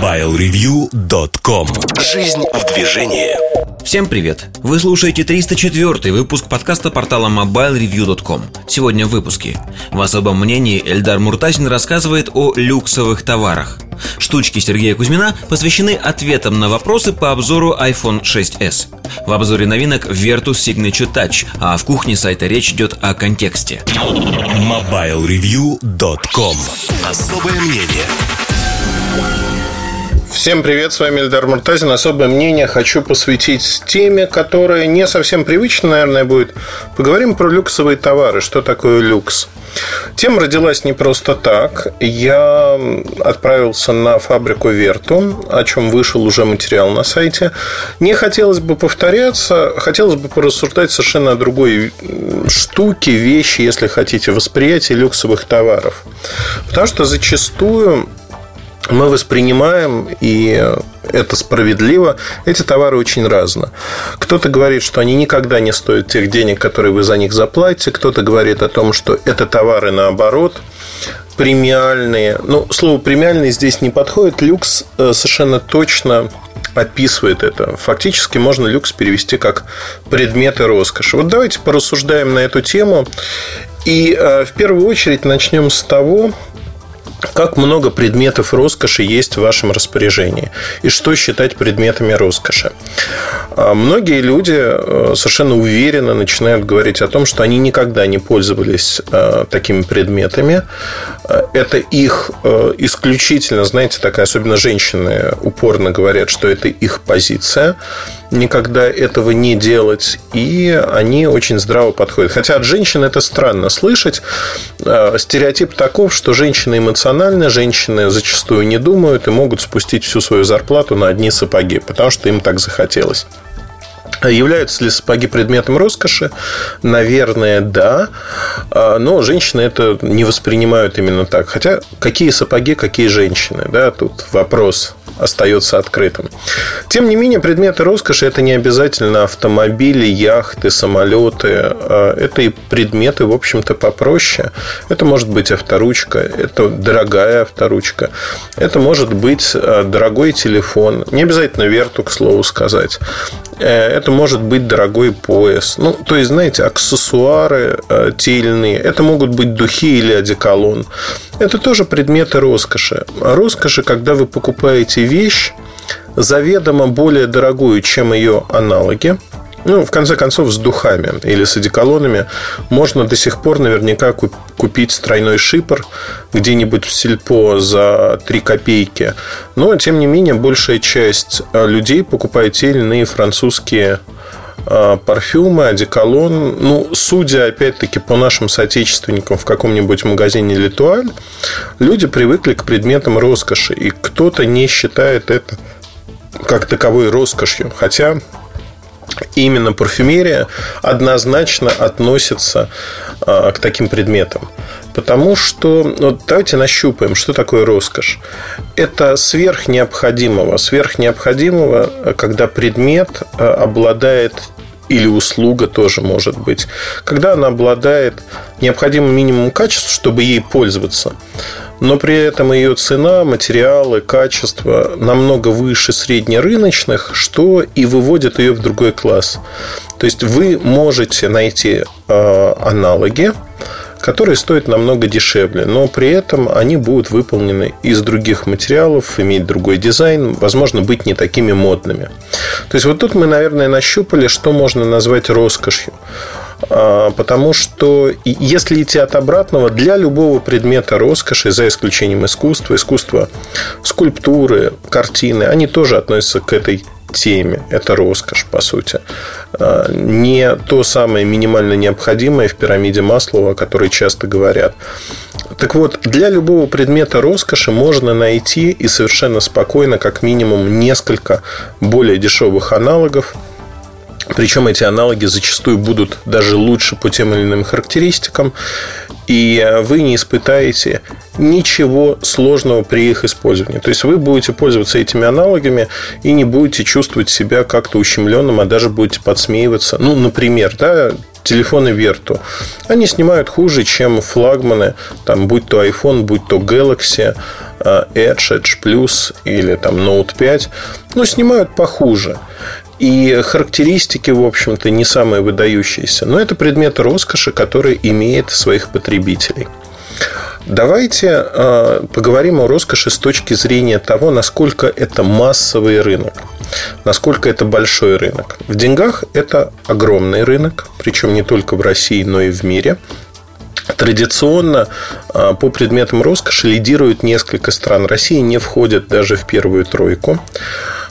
MobileReview.com Жизнь в движении. Всем привет! Вы слушаете 304 выпуск подкаста портала MobileReview.com Сегодня в выпуске. В особом мнении Эльдар Муртазин рассказывает о люксовых товарах. Штучки Сергея Кузьмина посвящены ответам на вопросы по обзору iPhone 6s В обзоре новинок Vertus Signature Touch А в кухне сайта речь идет о контексте. MobileReview.com Особое мнение Всем привет, с вами Эльдар Муртазин. Особое мнение хочу посвятить теме, которая не совсем привычна, наверное, будет. Поговорим про люксовые товары. Что такое люкс? Тема родилась не просто так. Я отправился на фабрику Верту, о чем вышел уже материал на сайте. Не хотелось бы повторяться, хотелось бы порассуждать совершенно о другой штуке, вещи, если хотите, восприятие люксовых товаров. Потому что зачастую мы воспринимаем, и это справедливо, эти товары очень разно. Кто-то говорит, что они никогда не стоят тех денег, которые вы за них заплатите. Кто-то говорит о том, что это товары наоборот премиальные. Ну, слово премиальный здесь не подходит. Люкс э, совершенно точно описывает это. Фактически можно люкс перевести как предметы роскоши. Вот давайте порассуждаем на эту тему. И э, в первую очередь начнем с того, как много предметов роскоши есть в вашем распоряжении и что считать предметами роскоши. А многие люди э, совершенно уверенно начинают говорить о том, что они никогда не пользовались э, такими предметами. Э, это их исключительно, знаете, такая, особенно женщины упорно говорят, что это их позиция никогда этого не делать, и они очень здраво подходят. Хотя от женщин это странно слышать. Стереотип таков, что женщины эмоциональны, женщины зачастую не думают и могут спустить всю свою зарплату на одни сапоги, потому что им так захотелось. Являются ли сапоги предметом роскоши? Наверное, да. А, но женщины это не воспринимают именно так. Хотя, какие сапоги, какие женщины? Да, тут вопрос остается открытым. Тем не менее, предметы роскоши это не обязательно автомобили, яхты, самолеты. А, это и предметы, в общем-то, попроще. Это может быть авторучка, это дорогая авторучка. Это может быть а, дорогой телефон. Не обязательно верту, к слову сказать. Э, это может быть дорогой пояс. Ну, то есть, знаете, аксессуары э, те или иные. Это могут быть духи или одеколон. Это тоже предметы роскоши. А роскоши, когда вы покупаете вещь, заведомо более дорогую, чем ее аналоги, ну, в конце концов, с духами или с одеколонами можно до сих пор наверняка купить тройной шипр где-нибудь в сельпо за 3 копейки. Но, тем не менее, большая часть э, людей покупает те или иные французские парфюмы, одеколон. Ну, судя, опять-таки, по нашим соотечественникам в каком-нибудь магазине Литуаль, люди привыкли к предметам роскоши, и кто-то не считает это как таковой роскошью. Хотя именно парфюмерия однозначно относится а, к таким предметам. Потому что, вот давайте нащупаем, что такое роскошь. Это сверх необходимого. Сверх необходимого, когда предмет а, обладает или услуга тоже может быть, когда она обладает необходимым минимумом качеств, чтобы ей пользоваться но при этом ее цена, материалы, качество намного выше среднерыночных, что и выводит ее в другой класс. То есть вы можете найти э, аналоги, которые стоят намного дешевле, но при этом они будут выполнены из других материалов, иметь другой дизайн, возможно, быть не такими модными. То есть вот тут мы, наверное, нащупали, что можно назвать роскошью. А, потому что если идти от обратного, для любого предмета роскоши, за исключением искусства, искусства скульптуры, картины, они тоже относятся к этой теме. Это роскошь, по сути. А, не то самое минимально необходимое в пирамиде Маслова, о которой часто говорят. Так вот, для любого предмета роскоши можно найти и совершенно спокойно, как минимум, несколько более дешевых аналогов – Причем эти аналоги зачастую будут даже лучше по тем или иным характеристикам, и вы не испытаете ничего сложного при их использовании. То есть вы будете пользоваться этими аналогами и не будете чувствовать себя как-то ущемленным, а даже будете подсмеиваться. Ну, например, да, телефоны Верту. Они снимают хуже, чем флагманы, там, будь то iPhone, будь то Galaxy, э, Edge, Edge Plus или там Note 5. Но снимают похуже. И характеристики, в общем-то, не самые выдающиеся. Но это предмет роскоши, который имеет своих потребителей. Давайте э, поговорим о роскоши с точки зрения того, насколько это массовый рынок, насколько это большой рынок. В деньгах это огромный рынок, причем не только в России, но и в мире. Традиционно э, по предметам роскоши лидируют несколько стран. Россия не входит даже в первую тройку.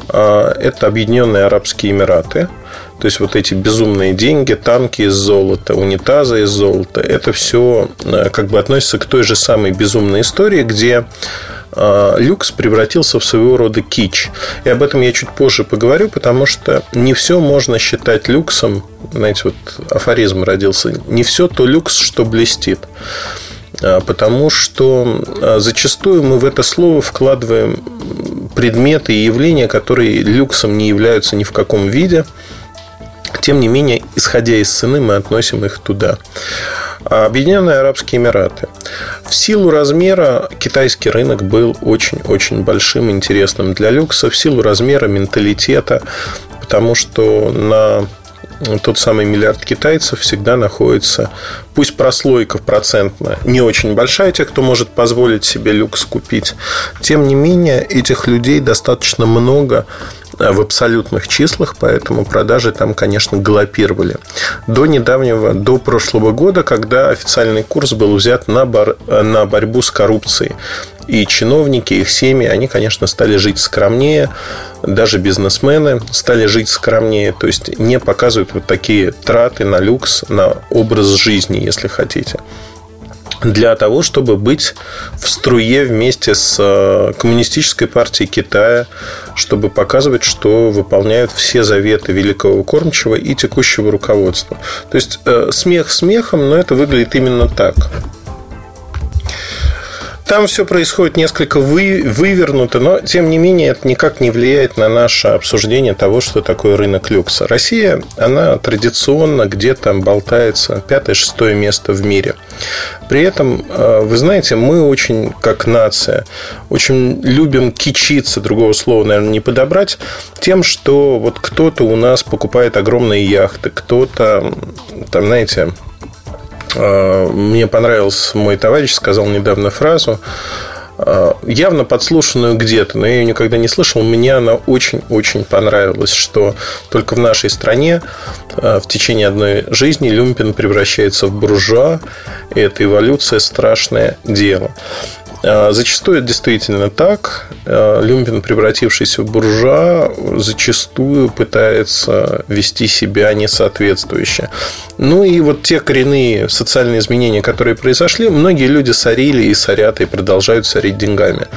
Э, это Объединенные Арабские Эмираты – то есть вот эти безумные деньги, танки из золота, унитазы из золота, это все э, как бы относится к той же самой безумной истории, где люкс превратился в своего рода кич. И об этом я чуть позже поговорю, потому что не все можно считать люксом. Знаете, вот афоризм родился. Не все то люкс, что блестит. Э, потому что зачастую мы в это слово вкладываем предметы и явления, которые люксом не являются ни в каком виде – тем не менее, исходя из цены, мы относим их туда. А Объединенные Арабские Эмираты. В силу размера китайский рынок был очень-очень большим, интересным для люкса, в силу размера менталитета, потому что на тот самый миллиард китайцев всегда находится, пусть прослойка процентно не очень большая, тех, кто может позволить себе люкс купить. Тем не менее, этих людей достаточно много в абсолютных числах, поэтому продажи там, конечно, галопировали. До недавнего, до прошлого года, когда официальный курс был взят на, бор, на борьбу с коррупцией. И чиновники, их семьи, они, конечно, стали жить скромнее, даже бизнесмены стали жить скромнее, то есть не показывают вот такие траты на люкс, на образ жизни, если хотите для того, чтобы быть в струе вместе с э, Коммунистической партией Китая, чтобы показывать, что выполняют все заветы великого кормчего и текущего руководства. То есть э, смех смехом, но это выглядит именно так. Там все происходит несколько вы, вывернуто, но тем не менее это никак не влияет на наше обсуждение того, что такое рынок люкса. Россия, она традиционно где-то болтается пятое-шестое место в мире. При этом, э, вы знаете, мы очень, как нация, очень любим кичиться, другого слова, наверное, не подобрать, тем, что вот кто-то у нас покупает огромные яхты, кто-то, там, знаете, мне понравился мой товарищ, сказал недавно фразу, э, явно подслушанную где-то, но я ее никогда не слышал. Мне она очень-очень понравилась, что только в нашей стране э, в течение одной жизни люмпин превращается в буржуа, и эта эволюция страшное дело. А, зачастую это действительно так. А, Люмпин, превратившийся в буржуа, зачастую пытается вести себя несоответствующе. Ну и вот те коренные социальные изменения, которые произошли, многие люди сорили и сорят, и продолжают сорить деньгами.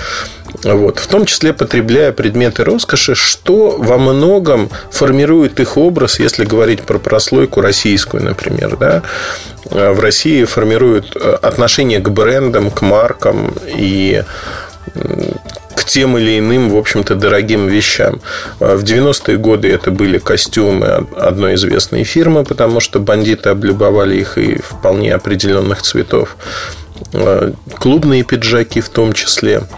Вот. В том числе потребляя предметы роскоши, что во многом формирует их образ, если говорить про прослойку российскую, например. Да? В России формируют э, отношение к брендам, к маркам и к тем или иным, в общем-то, дорогим вещам. В 90-е годы это были костюмы одной известной фирмы, потому что бандиты облюбовали их и вполне определенных цветов. Э, клубные пиджаки в том числе –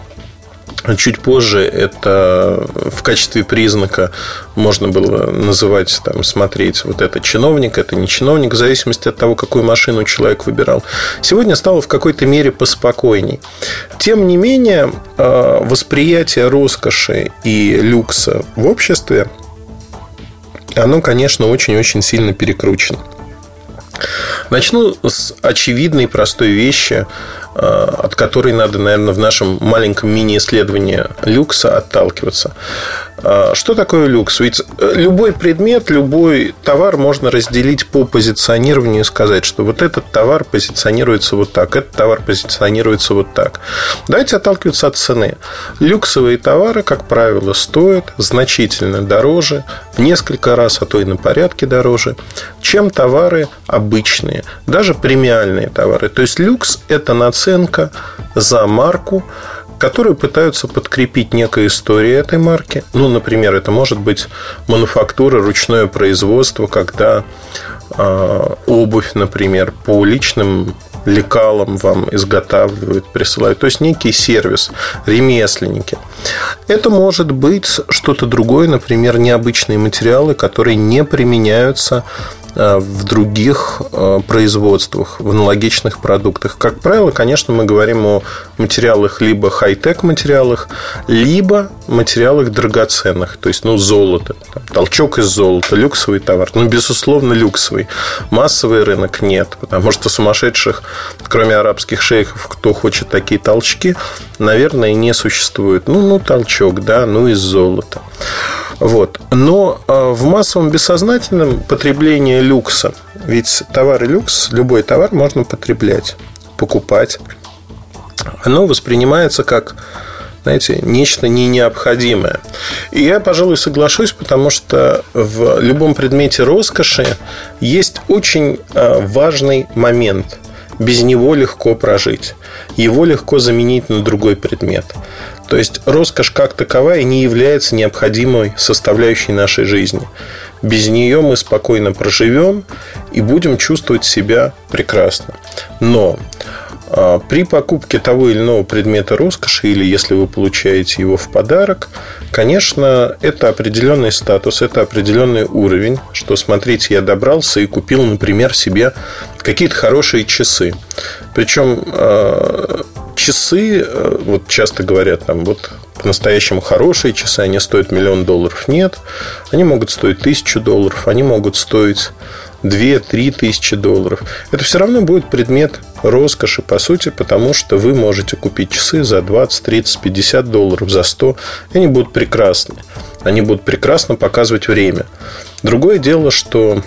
Чуть позже это в качестве признака можно было называть, там, смотреть, вот это чиновник, это не чиновник, в зависимости от того, какую машину человек выбирал. Сегодня стало в какой-то мере поспокойней. Тем не менее, э, восприятие роскоши и люкса в обществе, оно, конечно, очень-очень сильно перекручено. Начну с очевидной простой вещи. От которой надо, наверное, в нашем маленьком мини-исследовании люкса отталкиваться. А, что такое люкс? Ведь э, любой предмет, любой товар можно разделить по позиционированию и сказать, что вот этот товар позиционируется вот так, этот товар позиционируется вот так. Давайте отталкиваться от цены. Люксовые товары, как правило, стоят значительно дороже, в несколько раз, а то и на порядке дороже, чем товары обычные, даже премиальные товары. То есть люкс – это наценка за марку, которые пытаются подкрепить некой историей этой марки. Ну, например, это может быть мануфактура, ручное производство, когда э, обувь, например, по личным лекалам вам изготавливают, присылают. То есть некий сервис, ремесленники. Это может быть что-то другое, например, необычные материалы, которые не применяются в других э, производствах, в аналогичных продуктах. Как правило, конечно, мы говорим о материалах либо хай-тек материалах, либо материалах драгоценных, то есть, ну, золото, там, толчок из золота, люксовый товар. Ну, безусловно, люксовый. Массовый рынок нет, потому что сумасшедших, кроме арабских шейхов, кто хочет такие толчки, наверное, не существует. Ну, ну, толчок, да, ну, из золота. Вот. Но э, в массовом бессознательном потреблении люкса, ведь товары люкс, любой товар можно потреблять, покупать, оно воспринимается как знаете, нечто не необходимое. И я, пожалуй, соглашусь, потому что в любом предмете роскоши есть очень э, важный момент. Без него легко прожить. Его легко заменить на другой предмет. То есть роскошь как таковая не является необходимой составляющей нашей жизни. Без нее мы спокойно проживем и будем чувствовать себя прекрасно. Но а, при покупке того или иного предмета роскоши, или если вы получаете его в подарок, конечно, это определенный статус, это определенный уровень, что, смотрите, я добрался и купил, например, себе какие-то хорошие часы. Причем а, часы, э, вот часто говорят, там, вот по-настоящему хорошие часы, они стоят миллион долларов. Нет, они могут стоить тысячу долларов, они могут стоить 2-3 тысячи долларов. Это все равно будет предмет роскоши, по сути, потому что вы можете купить часы за 20, 30, 50 долларов, за 100, и они будут прекрасны. Они будут прекрасно показывать время. Другое дело, что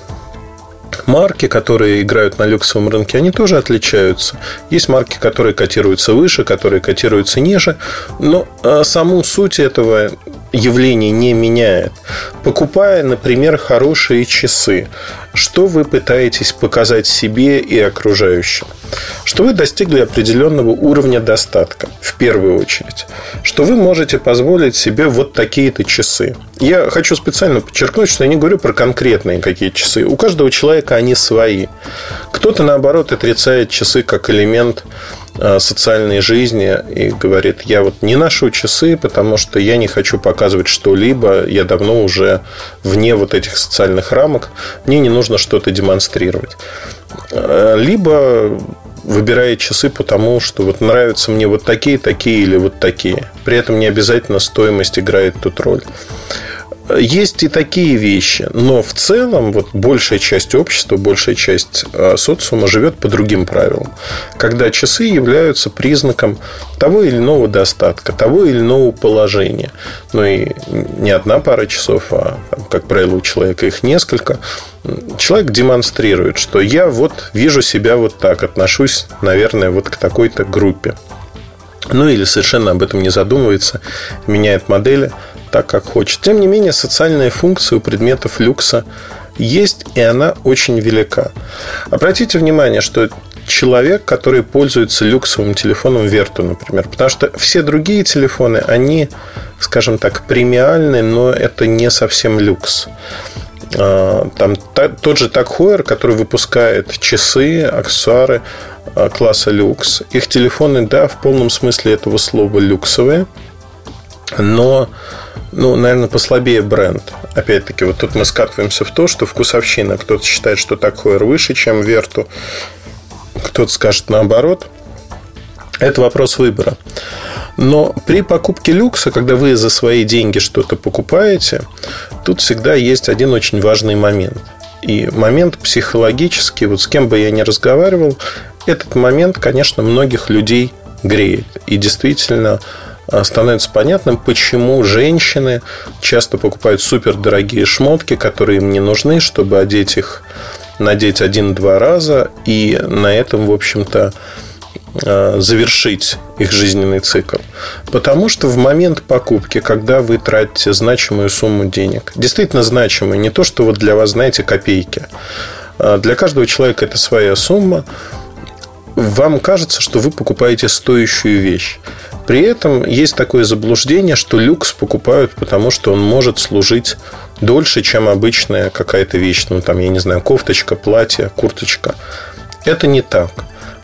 марки, которые играют на люксовом рынке, они тоже отличаются. Есть марки, которые котируются выше, которые котируются ниже, но а, саму суть этого явления не меняет. Покупая, например, хорошие часы, что вы пытаетесь показать себе и окружающим? Что вы достигли определенного уровня достатка, в первую очередь. Что вы можете позволить себе вот такие-то часы. Я хочу специально подчеркнуть, что я не говорю про конкретные какие часы. У каждого человека они свои. Кто-то, наоборот, отрицает часы как элемент социальной жизни и говорит, я вот не ношу часы, потому что я не хочу показывать что-либо, я давно уже вне вот этих социальных рамок, мне не нужно что-то демонстрировать. Э, либо выбирает часы потому, что вот нравятся мне вот такие, такие или вот такие. При этом не обязательно стоимость играет тут роль. Есть и такие вещи, но в целом вот большая часть общества, большая часть а, социума живет по другим правилам. Когда часы являются признаком того или иного достатка, того или иного положения. Ну и не одна пара часов, а, как правило, у человека их несколько. Человек демонстрирует, что я вот вижу себя вот так, отношусь, наверное, вот к такой-то группе. Ну или совершенно об этом не задумывается, меняет модели – так, как хочет. Тем не менее, социальная функция у предметов люкса есть, и она очень велика. Обратите внимание, что человек, который пользуется люксовым телефоном Верту, например, потому что все другие телефоны, они, скажем так, премиальные, но это не совсем люкс. А, там тот же Так Хойер, который выпускает часы, аксессуары а, класса люкс. Их телефоны, да, в полном смысле этого слова люксовые, но ну, наверное, послабее бренд. Опять-таки, вот тут мы скатываемся в то, что вкусовщина. Кто-то считает, что такое выше, чем Верту. Кто-то скажет наоборот. Это вопрос выбора. Но при покупке люкса, когда вы за свои деньги что-то покупаете, тут всегда есть один очень важный момент. И момент психологический, вот с кем бы я ни разговаривал, этот момент, конечно, многих людей греет. И действительно становится понятным, почему женщины часто покупают супердорогие шмотки, которые им не нужны, чтобы одеть их, надеть один-два раза, и на этом, в общем-то, а, завершить их жизненный цикл. Потому что в момент покупки, когда вы тратите значимую сумму денег, действительно значимую, не то, что вот для вас, знаете, копейки, а для каждого человека это своя сумма, вам кажется, что вы покупаете стоящую вещь. При этом есть такое заблуждение, что люкс покупают, потому что он может служить дольше, чем обычная какая-то вещь. Ну, там, я не знаю, кофточка, платье, курточка. Это не так.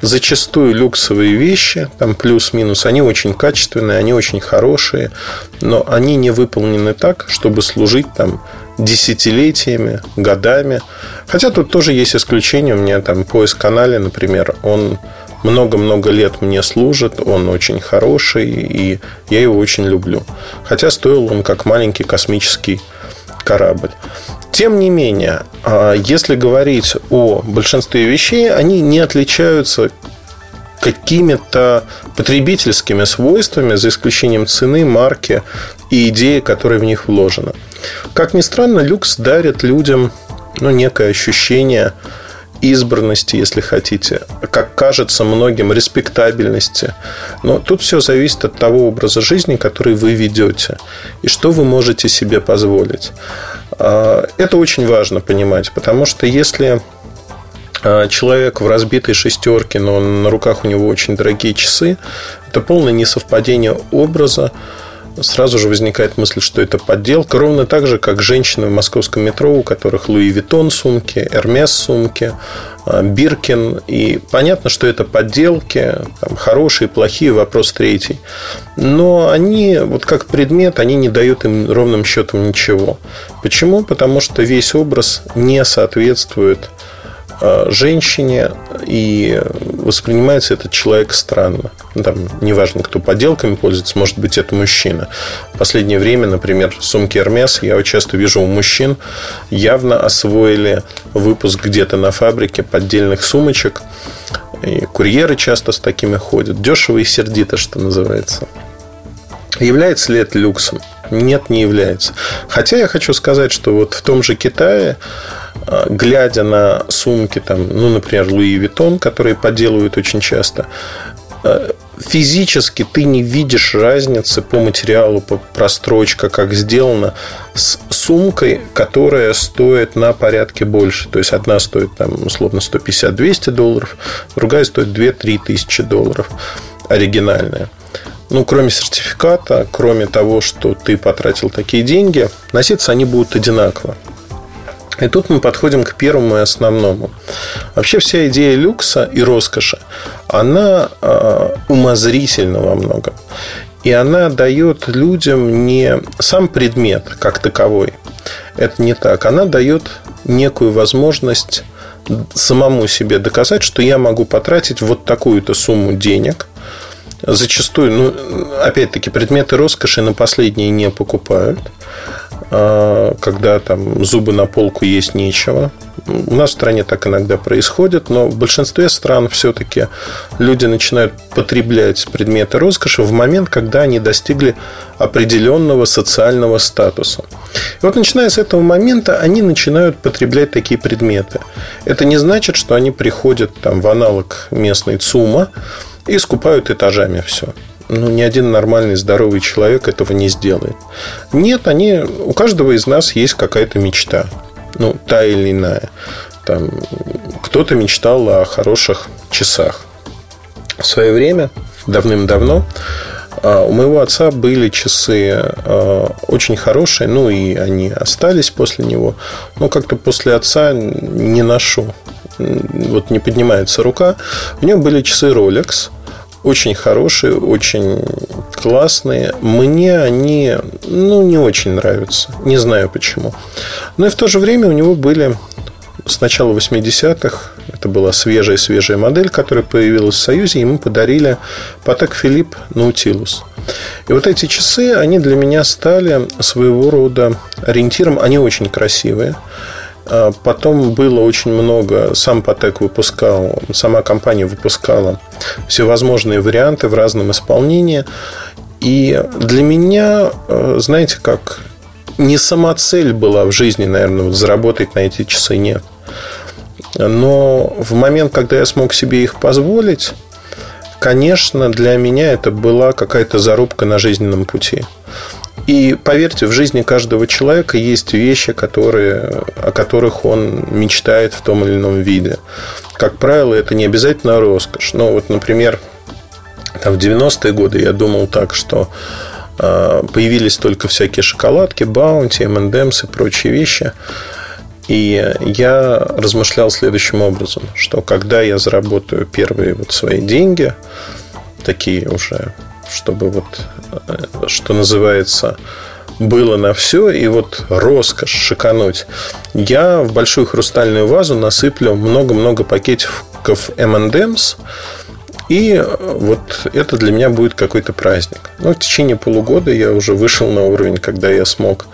Зачастую люксовые вещи, там плюс-минус, они очень качественные, они очень хорошие, но они не выполнены так, чтобы служить там десятилетиями, годами. Хотя тут тоже есть исключения. У меня там поиск канале, например, он много-много лет мне служит, он очень хороший, и я его очень люблю. Хотя стоил он как маленький космический корабль. Тем не менее, а, если говорить о большинстве вещей, они не отличаются какими-то потребительскими свойствами, за исключением цены, марки и идеи, которые в них вложены. Как ни странно, люкс дарит людям ну, некое ощущение избранности, если хотите, как кажется многим, респектабельности. Но тут все зависит от того образа жизни, который вы ведете, и что вы можете себе позволить. А, это очень важно понимать, потому что если а, человек в разбитой шестерке, но на руках у него очень дорогие часы, это полное несовпадение образа, сразу же возникает мысль, что это подделка. Ровно так же, как женщины в московском метро, у которых Louis Vuitton сумки, Эрмес сумки, а, Биркин. И понятно, что это подделки, там, хорошие, плохие, вопрос третий. Но они, вот как предмет, они не дают им ровным счетом ничего. Почему? Потому что весь образ не соответствует женщине, и воспринимается этот человек странно. Ну, там, неважно, кто подделками пользуется, может быть, это мужчина. В последнее время, например, сумки Hermes я часто вижу у мужчин, явно освоили выпуск где-то на фабрике поддельных сумочек. И курьеры часто с такими ходят. Дешево и сердито, что называется. Является ли это люксом? Нет, не является. Хотя я хочу сказать, что вот в том же Китае глядя на сумки, там, ну, например, Луи Виттон, которые подделывают очень часто, а, физически ты не видишь разницы по материалу, по прострочка, как сделано, с сумкой, которая стоит на порядке больше. То есть, одна стоит, там, условно, 150-200 долларов, другая стоит 2-3 тысячи долларов, оригинальная. Ну, кроме сертификата, кроме того, что ты потратил такие деньги, носиться они будут одинаково. И тут мы подходим к первому и основному. Вообще вся идея люкса и роскоши, она э, умозрительна во многом. И она дает людям не сам предмет как таковой. Это не так. Она дает некую возможность самому себе доказать, что я могу потратить вот такую-то сумму денег. Зачастую, ну, опять-таки, предметы роскоши на последние не покупают. А, когда там зубы на полку есть нечего. У нас в стране так иногда происходит, но в большинстве стран все-таки люди начинают потреблять предметы роскоши в момент, когда они достигли определенного социального статуса. И вот начиная с этого момента они начинают потреблять такие предметы. Это не значит, что они приходят там, в аналог местной ЦУМа и скупают этажами все ну, ни один нормальный, здоровый человек этого не сделает. Нет, они, у каждого из нас есть какая-то мечта. Ну, та или иная. Там, кто-то мечтал о хороших часах. В свое время, давным-давно, а, у моего отца были часы а, очень хорошие, ну и они остались после него. Но как-то после отца не ношу. Вот не поднимается рука. У него были часы Rolex очень хорошие, очень классные. Мне они, ну, не очень нравятся. Не знаю почему. Но и в то же время у него были с начала 80-х, это была свежая-свежая модель, которая появилась в Союзе, ему подарили Патек Филипп Наутилус. И вот эти часы, они для меня стали своего рода ориентиром, они очень красивые. А потом было очень много, сам Патек выпускал, сама компания выпускала всевозможные варианты в разном исполнении. И для меня, э, знаете, как не сама цель была в жизни, наверное, вот заработать на эти часы нет. Но в момент, когда я смог себе их позволить, конечно, для меня это была какая-то зарубка на жизненном пути. И поверьте, в жизни каждого человека есть вещи, которые, о которых он мечтает в том или ином виде. Как правило, это не обязательно роскошь. Но вот, например, там, в 90-е годы я думал так, что э, появились только всякие шоколадки, баунти, M&M's и прочие вещи. И я размышлял следующим образом, что когда я заработаю первые вот свои деньги, такие уже чтобы вот, э, что называется, было на все, и вот роскошь шикануть. Я в большую хрустальную вазу насыплю много-много пакетиков M&M's, и вот это для меня будет какой-то праздник. Но в течение полугода я уже вышел на уровень, когда я смог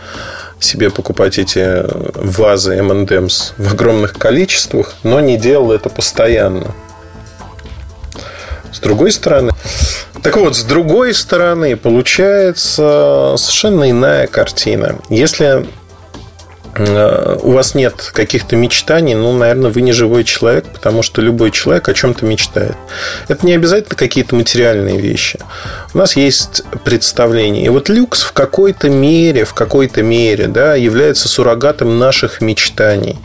себе покупать эти вазы M&M's в огромных количествах, но не делал это постоянно. С другой стороны, так вот, с другой стороны, получается совершенно иная картина. Если у вас нет каких-то мечтаний, ну, наверное, вы не живой человек, потому что любой человек о чем-то мечтает. Это не обязательно какие-то материальные вещи. У нас есть представление. И вот люкс в какой-то мере, в какой-то мере, да, является суррогатом наших мечтаний.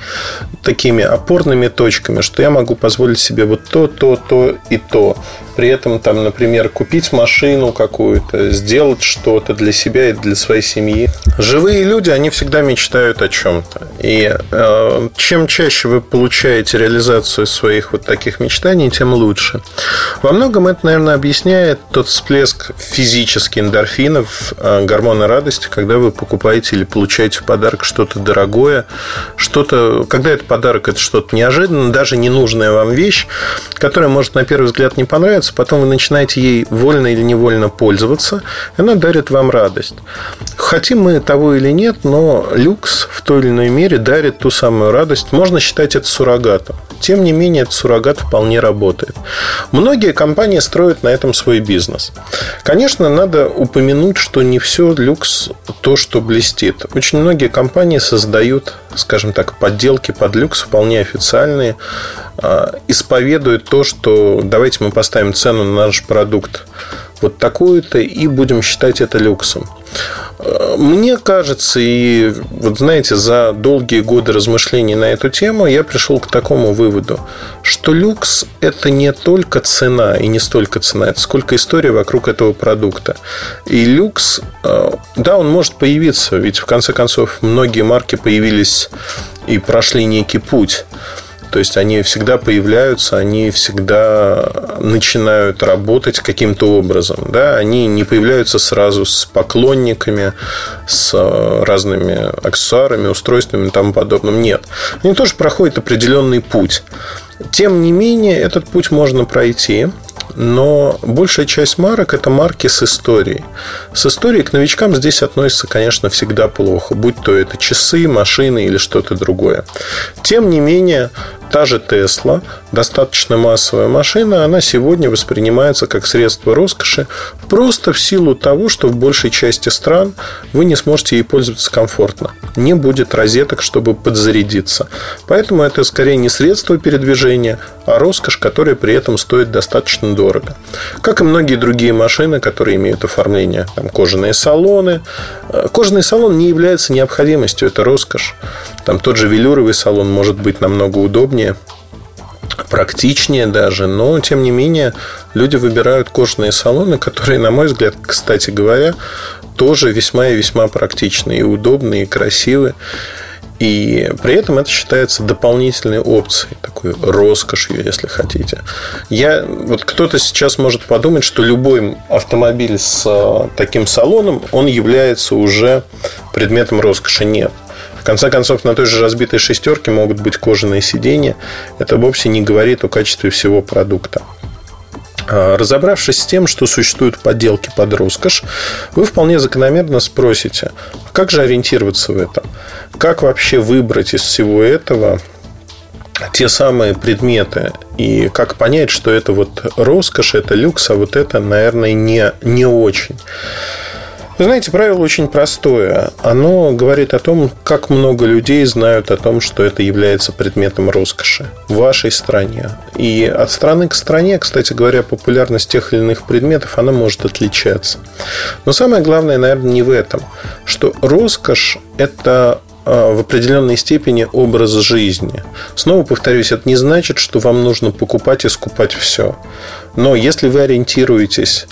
Такими опорными точками, что я могу позволить себе вот то, то, то и то. При этом, там, например, купить машину какую-то, сделать что-то для себя и для своей семьи. Живые люди, они всегда мечтают о чем-то. И э, чем чаще вы получаете реализацию своих вот таких мечтаний, тем лучше. Во многом это, наверное, объясняет тот всплеск физических эндорфинов, э, гормона радости, когда вы покупаете или получаете в подарок что-то дорогое, что-то, когда это подарок, это что-то неожиданное, даже ненужная вам вещь, которая может на первый взгляд не понравиться, потом вы начинаете ей вольно или невольно пользоваться, и она дарит вам радость. Хотим мы того или нет, но люкс в той или иной мере дарит ту самую радость. Можно считать это суррогатом. Тем не менее, этот суррогат вполне работает. Многие компании строят на этом свой бизнес. Конечно, надо упомянуть, что не все люкс то, что блестит. Очень многие компании создают, скажем так, подделки под люкс, вполне официальные, а, исповедуют то, что давайте мы поставим цену на наш продукт вот такую-то и будем считать это люксом. Мне кажется, и вот знаете, за долгие годы размышлений на эту тему я пришел к такому выводу, что люкс – это не только цена, и не столько цена, это сколько история вокруг этого продукта. И люкс, э, да, он может появиться, ведь в конце концов многие марки появились и прошли некий путь. То есть они всегда появляются, они всегда начинают работать каким-то образом. Да? Они не появляются сразу с поклонниками, с разными аксессуарами, устройствами и тому подобным. Нет. Они тоже проходят определенный путь. Тем не менее, этот путь можно пройти но большая часть марок – это марки с историей. С историей к новичкам здесь относится, конечно, всегда плохо, будь то это часы, машины или что-то другое. Тем не менее, Та же Тесла, достаточно массовая машина, она сегодня воспринимается как средство роскоши просто в силу того, что в большей части стран вы не сможете ей пользоваться комфортно. Не будет розеток, чтобы подзарядиться. Поэтому это скорее не средство передвижения, а роскошь, которая при этом стоит достаточно дорого. Как и многие другие машины, которые имеют оформление, там, кожаные салоны. Э, кожаный салон не является необходимостью, это роскошь. Там тот же велюровый салон может быть намного удобнее, практичнее даже, но тем не менее люди выбирают кожаные салоны, которые, на мой взгляд, кстати говоря, тоже весьма и весьма практичны и удобны, и красивы. И при этом это считается дополнительной опцией, такой роскошью, если хотите. Я, вот кто-то сейчас может подумать, что любой автомобиль с э, таким салоном, он является уже предметом роскоши. Нет. Конце концов, на той же разбитой шестерке могут быть кожаные сиденья. Это вовсе не говорит о качестве всего продукта. А, разобравшись с тем, что существуют подделки под роскошь, вы вполне закономерно спросите, а как же ориентироваться в этом? Как вообще выбрать из всего этого те самые предметы и как понять, что это вот роскошь, это люкс, а вот это, наверное, не, не очень. Вы знаете, правило очень простое. Оно говорит о том, как много людей знают о том, что это является предметом роскоши в вашей стране. И от страны к стране, кстати говоря, популярность тех или иных предметов, она может отличаться. Но самое главное, наверное, не в этом, что роскошь – это а, в определенной степени образ жизни. Снова повторюсь, это не значит, что вам нужно покупать и скупать все. Но если вы ориентируетесь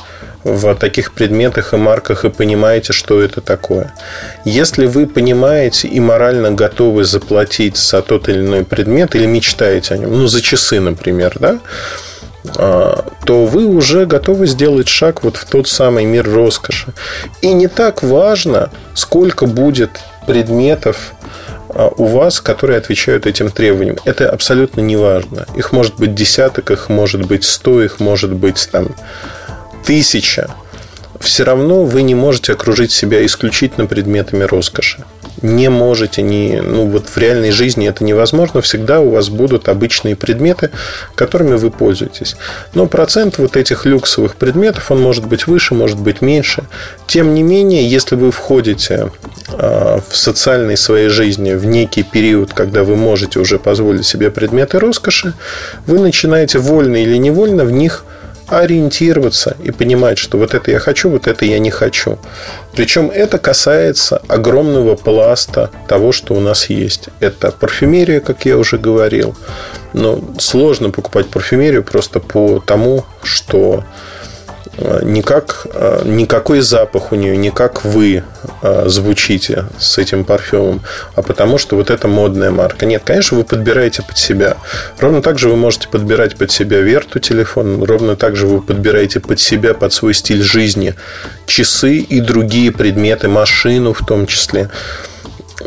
в таких предметах и марках и понимаете, что это такое. Если вы понимаете и морально готовы заплатить за тот или иной предмет или мечтаете о нем, ну, за часы, например, да, а, то вы уже готовы сделать шаг вот в тот самый мир роскоши. И не так важно, сколько будет предметов а, у вас, которые отвечают этим требованиям. Это абсолютно не важно. Их может быть десяток, их может быть сто, их может быть там тысяча, все равно вы не можете окружить себя исключительно предметами роскоши. Не можете, не, ну вот в реальной жизни это невозможно. Всегда у вас будут обычные предметы, которыми вы пользуетесь. Но процент вот этих люксовых предметов, он может быть выше, может быть меньше. Тем не менее, если вы входите а, в социальной своей жизни в некий период, когда вы можете уже позволить себе предметы роскоши, вы начинаете вольно или невольно в них ориентироваться и понимать, что вот это я хочу, вот это я не хочу. Причем это касается огромного пласта того, что у нас есть. Это парфюмерия, как я уже говорил. Но сложно покупать парфюмерию просто по тому, что никак, э, никакой запах у нее, не как вы э, звучите с этим парфюмом, а потому что вот это модная марка. Нет, конечно, вы подбираете под себя. Ровно так же вы можете подбирать под себя верту телефон, ровно так же вы подбираете под себя, под свой стиль жизни часы и другие предметы, машину в том числе.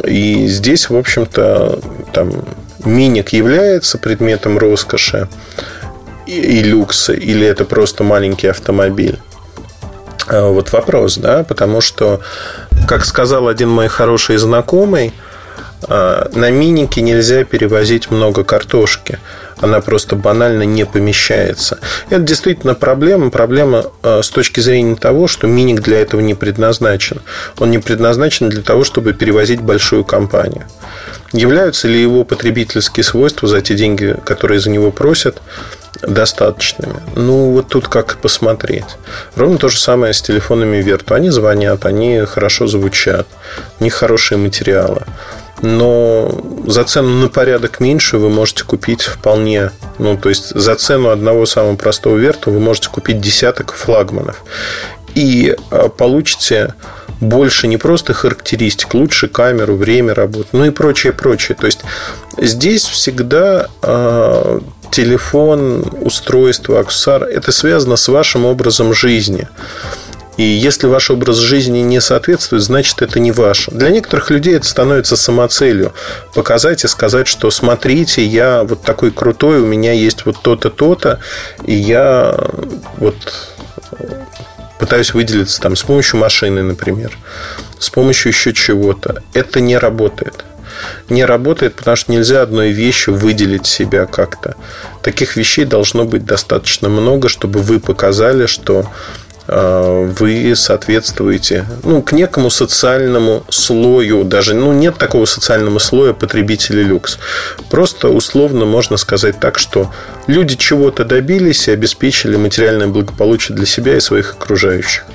И здесь, в общем-то, там миник является предметом роскоши, и люкс, или это просто маленький автомобиль? А, вот вопрос, да, потому что, как сказал один мой хороший знакомый, а, на минике нельзя перевозить много картошки. Она просто банально не помещается. Это действительно проблема. Проблема а, с точки зрения того, что миник для этого не предназначен. Он не предназначен для того, чтобы перевозить большую компанию. Являются ли его потребительские свойства за те деньги, которые за него просят, достаточными. Ну, вот тут как посмотреть. Ровно то же самое с телефонами Верту. Они звонят, они хорошо звучат, у них хорошие материалы. Но за цену на порядок меньше вы можете купить вполне, ну, то есть за цену одного самого простого Верту вы можете купить десяток флагманов. И а, получите больше не просто характеристик, лучше камеру, время работы, ну и прочее, прочее. То есть здесь всегда а, телефон, устройство, аксессуар, это связано с вашим образом жизни. И если ваш образ жизни не соответствует, значит это не ваше. Для некоторых людей это становится самоцелью. Показать и сказать, что смотрите, я вот такой крутой, у меня есть вот то-то, то-то, и я вот пытаюсь выделиться там с помощью машины, например, с помощью еще чего-то. Это не работает не работает, потому что нельзя одной вещью выделить себя как-то. Таких вещей должно быть достаточно много, чтобы вы показали, что э, вы соответствуете ну, к некому социальному слою. Даже ну, нет такого социального слоя потребителей люкс. Просто условно можно сказать так, что люди чего-то добились и обеспечили материальное благополучие для себя и своих окружающих.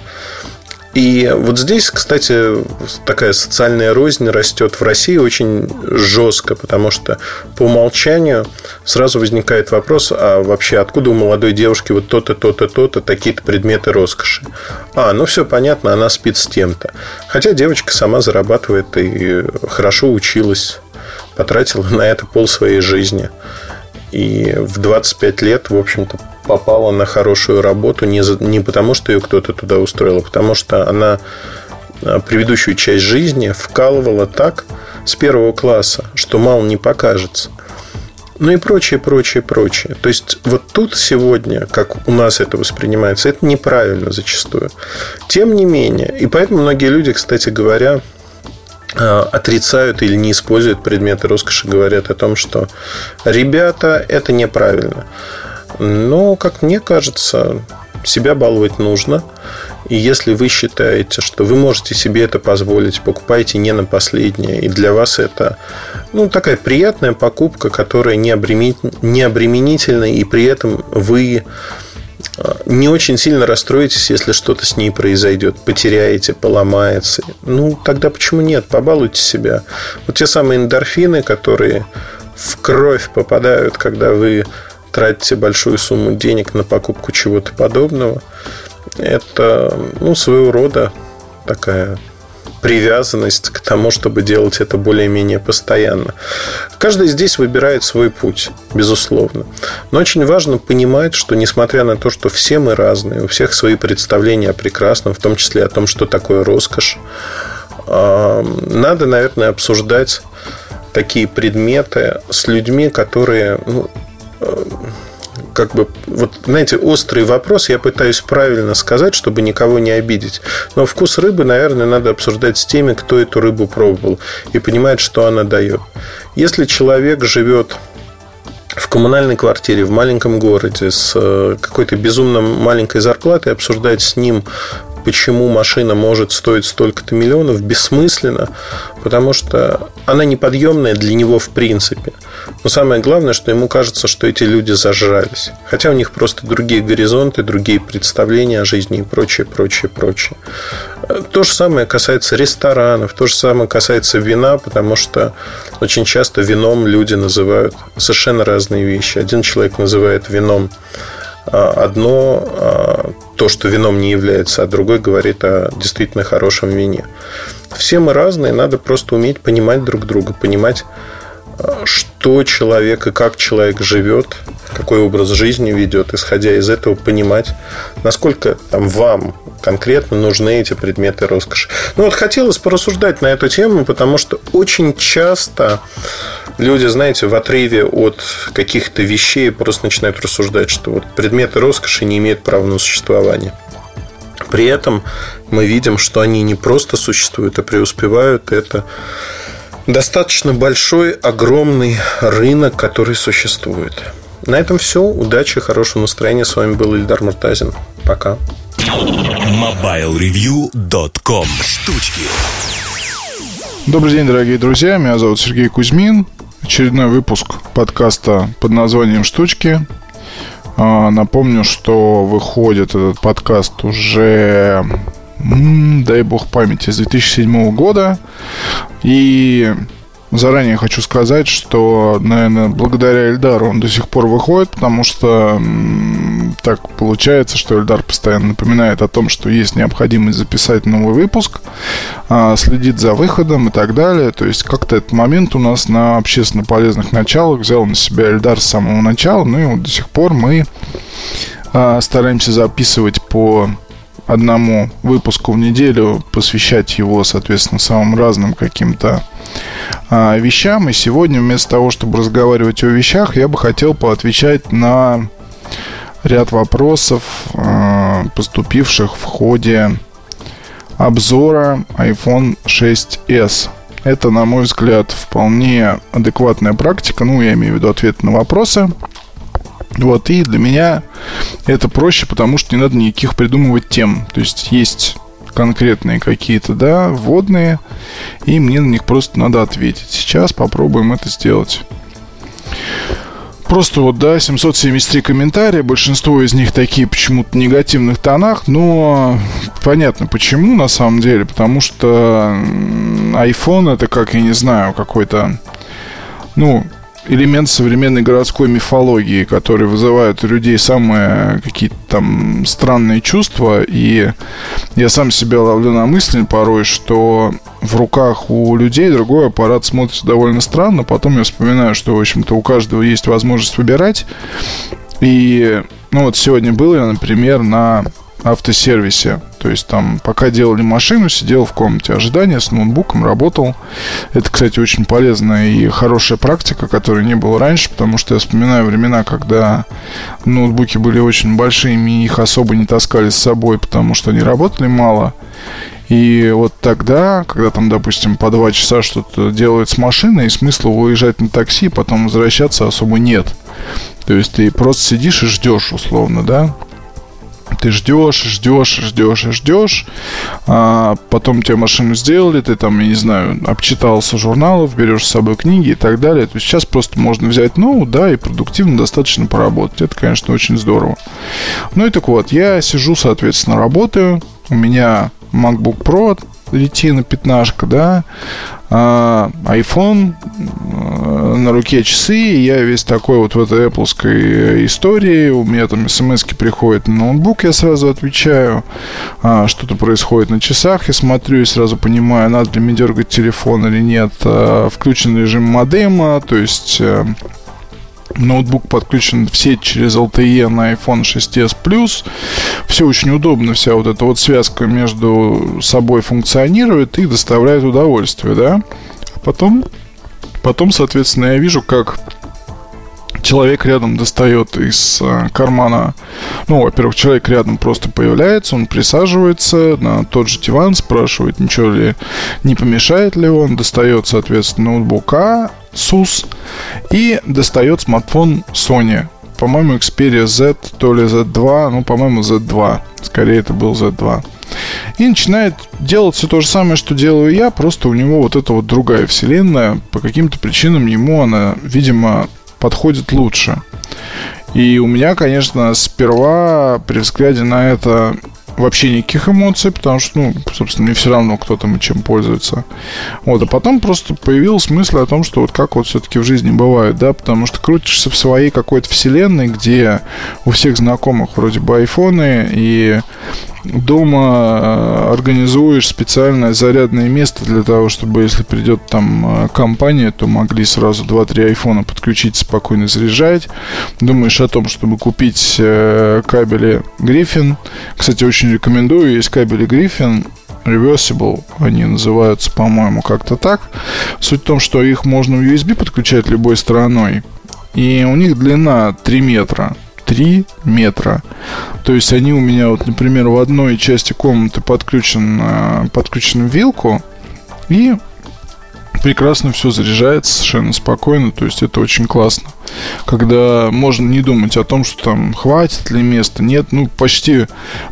И вот здесь, кстати, такая социальная рознь растет в России очень жестко, потому что по умолчанию сразу возникает вопрос, а вообще откуда у молодой девушки вот то-то, то-то, то-то, такие-то предметы роскоши? А, ну все понятно, она спит с тем-то. Хотя девочка сама зарабатывает и хорошо училась, потратила на это пол своей жизни. И в 25 лет, в общем-то, попала на хорошую работу не, за, не потому, что ее кто-то туда устроил, а потому что она а, предыдущую часть жизни вкалывала так с первого класса, что мало не покажется. ну и прочее, прочее, прочее. То есть вот тут сегодня, как у нас это воспринимается, это неправильно зачастую. Тем не менее, и поэтому многие люди, кстати говоря, э, отрицают или не используют предметы роскоши, говорят о том, что ребята, это неправильно. Но, как мне кажется, себя баловать нужно. И если вы считаете, что вы можете себе это позволить, покупайте не на последнее, и для вас это ну, такая приятная покупка, которая не, обременительна, и при этом вы а, не очень сильно расстроитесь, если что-то с ней произойдет, потеряете, поломается. Ну, тогда почему нет? Побалуйте себя. Вот те самые эндорфины, которые в кровь попадают, когда вы тратите большую сумму денег на покупку чего-то подобного, это ну, своего рода такая привязанность к тому, чтобы делать это более-менее постоянно. Каждый здесь выбирает свой путь, безусловно. Но очень важно понимать, что несмотря на то, что все мы разные, у всех свои представления о прекрасном, в том числе о том, что такое роскошь, надо, наверное, обсуждать такие предметы с людьми, которые ну, как бы, вот, знаете, острый вопрос, я пытаюсь правильно сказать, чтобы никого не обидеть. Но вкус рыбы, наверное, надо обсуждать с теми, кто эту рыбу пробовал и понимает, что она дает. Если человек живет в коммунальной квартире в маленьком городе с э, какой-то безумно маленькой зарплатой, обсуждать с ним почему машина может стоить столько-то миллионов, бессмысленно, потому что она неподъемная для него в принципе. Но самое главное, что ему кажется, что эти люди зажрались. Хотя у них просто другие горизонты, другие представления о жизни и прочее, прочее, прочее. То же самое касается ресторанов, то же самое касается вина, потому что очень часто вином люди называют совершенно разные вещи. Один человек называет вином а, одно а, то, что вином не является, а другой говорит о действительно хорошем вине. Все мы разные, надо просто уметь понимать друг друга, понимать, что человек и как человек живет, какой образ жизни ведет, исходя из этого понимать, насколько там вам конкретно нужны эти предметы роскоши. Ну вот хотелось порассуждать на эту тему, потому что очень часто люди, знаете, в отрыве от каких-то вещей просто начинают рассуждать, что вот предметы роскоши не имеют права на существование. При этом мы видим, что они не просто существуют, а преуспевают. Это достаточно большой, огромный рынок, который существует. На этом все. Удачи, хорошего настроения. С вами был Ильдар Муртазин. Пока. MobileReview.com Штучки Добрый день, дорогие друзья. Меня зовут Сергей Кузьмин. Очередной выпуск подкаста под названием «Штучки». А, напомню, что выходит этот подкаст уже, дай бог памяти, с 2007 года. И Заранее хочу сказать, что, наверное, благодаря Эльдару он до сих пор выходит, потому что так получается, что Эльдар постоянно напоминает о том, что есть необходимость записать новый выпуск, а, следит за выходом и так далее. То есть как-то этот момент у нас на общественно полезных началах взял на себя Эльдар с самого начала, ну и вот до сих пор мы а, стараемся записывать по одному выпуску в неделю, посвящать его, соответственно, самым разным каким-то а, вещам. И сегодня вместо того, чтобы разговаривать о вещах, я бы хотел поотвечать на ряд вопросов, а, поступивших в ходе обзора iPhone 6s. Это, на мой взгляд, вполне адекватная практика. Ну, я имею в виду ответы на вопросы. Вот, и для меня это проще, потому что не надо никаких придумывать тем. То есть есть конкретные какие-то, да, вводные, и мне на них просто надо ответить. Сейчас попробуем это сделать. Просто вот, да, 773 комментария, большинство из них такие почему-то негативных тонах, но понятно почему на самом деле, потому что iPhone это как, я не знаю, какой-то, ну, элемент современной городской мифологии, который вызывает у людей самые какие-то там странные чувства. И я сам себя ловлю на мысли порой, что в руках у людей другой аппарат смотрится довольно странно. Потом я вспоминаю, что, в общем-то, у каждого есть возможность выбирать. И, ну вот сегодня был я, например, на автосервисе. То есть там, пока делали машину, сидел в комнате ожидания с ноутбуком, работал. Это, кстати, очень полезная и хорошая практика, которой не было раньше, потому что я вспоминаю времена, когда ноутбуки были очень большими, и их особо не таскали с собой, потому что они работали мало. И вот тогда, когда там, допустим, по два часа что-то делают с машиной, смысла выезжать на такси, потом возвращаться особо нет. То есть ты просто сидишь и ждешь, условно, да? Ты ждешь, ждешь, ждешь, ждешь. А потом тебе машину сделали, ты там, я не знаю, обчитался журналов, берешь с собой книги и так далее. То есть сейчас просто можно взять ноут, да, и продуктивно достаточно поработать. Это, конечно, очень здорово. Ну и так вот, я сижу, соответственно, работаю. У меня MacBook Pro Retina 15, да, а, iPhone, а, на руке часы, и я весь такой вот в этой Apple истории, у меня там смс приходят на ноутбук, я сразу отвечаю, а, что-то происходит на часах, я смотрю и сразу понимаю, надо ли мне дергать телефон или нет, а, включен режим модема, то есть э, Ноутбук подключен в сеть через LTE на iPhone 6s Plus. Все очень удобно, вся вот эта вот связка между собой функционирует и доставляет удовольствие, да. А потом, потом, соответственно, я вижу, как человек рядом достает из э, кармана, ну, во-первых, человек рядом просто появляется, он присаживается на тот же диван, спрашивает, ничего ли не помешает ли он, достает, соответственно, ноутбука, SUS и достает смартфон Sony. По-моему, Xperia Z, то ли Z2, ну, по-моему, Z2. Скорее, это был Z2. И начинает делать все то же самое, что делаю я, просто у него вот эта вот другая вселенная. По каким-то причинам ему она, видимо, подходит лучше. И у меня, конечно, сперва при взгляде на это вообще никаких эмоций, потому что, ну, собственно, мне все равно, кто там и чем пользуется. Вот, а потом просто появилась мысль о том, что вот как вот все-таки в жизни бывает, да, потому что крутишься в своей какой-то вселенной, где у всех знакомых вроде бы айфоны, и дома э, организуешь специальное зарядное место для того, чтобы если придет там э, компания, то могли сразу 2-3 айфона подключить, спокойно заряжать. Думаешь о том, чтобы купить э, кабели Griffin. Кстати, очень рекомендую, есть кабели Griffin. Reversible, они называются, по-моему, как-то так. Суть в том, что их можно в USB подключать любой стороной. И у них длина 3 метра. 3 метра. То есть они у меня, вот, например, в одной части комнаты подключен, э, подключен вилку, и прекрасно все заряжается совершенно спокойно, то есть это очень классно. Когда можно не думать о том, что там хватит ли места, нет, ну почти,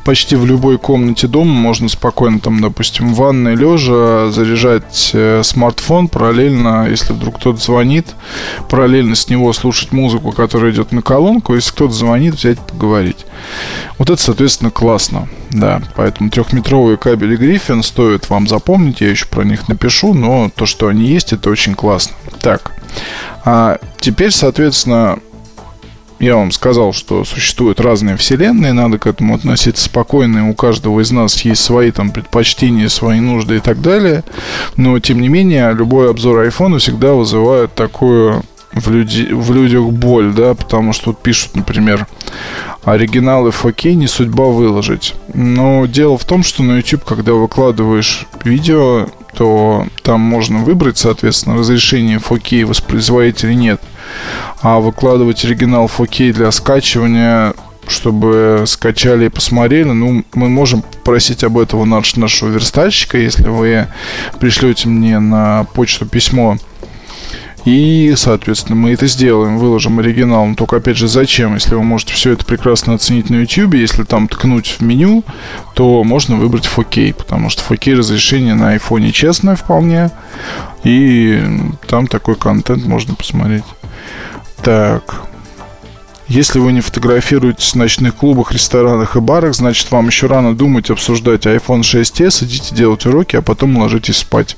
почти в любой комнате дома можно спокойно там, допустим, в ванной лежа заряжать э, смартфон параллельно, если вдруг кто-то звонит, параллельно с него слушать музыку, которая идет на колонку, если кто-то звонит, взять поговорить. Вот это, соответственно, классно. Да, поэтому трехметровые кабели Griffin стоит вам запомнить, я еще про них напишу, но то, что они есть, это очень классно. Так, а теперь, соответственно, я вам сказал, что существуют разные вселенные, надо к этому относиться спокойно, у каждого из нас есть свои там предпочтения, свои нужды и так далее. Но, тем не менее, любой обзор айфона всегда вызывает такую в, люди, в людях боль, да, потому что тут пишут, например, оригиналы 4K не судьба выложить. Но дело в том, что на YouTube, когда выкладываешь видео, то там можно выбрать, соответственно, разрешение 4K воспроизводить или нет. А выкладывать оригинал 4K для скачивания чтобы скачали и посмотрели. Ну, мы можем попросить об этом наш, нашего верстальщика, если вы пришлете мне на почту письмо и, соответственно, мы это сделаем, выложим оригинал. Но только, опять же, зачем? Если вы можете все это прекрасно оценить на YouTube, если там ткнуть в меню, то можно выбрать 4K, потому что 4K разрешение на iPhone честное вполне. И там такой контент можно посмотреть. Так, если вы не фотографируетесь в ночных клубах, ресторанах и барах, значит вам еще рано думать, обсуждать iPhone 6s, идите делать уроки, а потом ложитесь спать.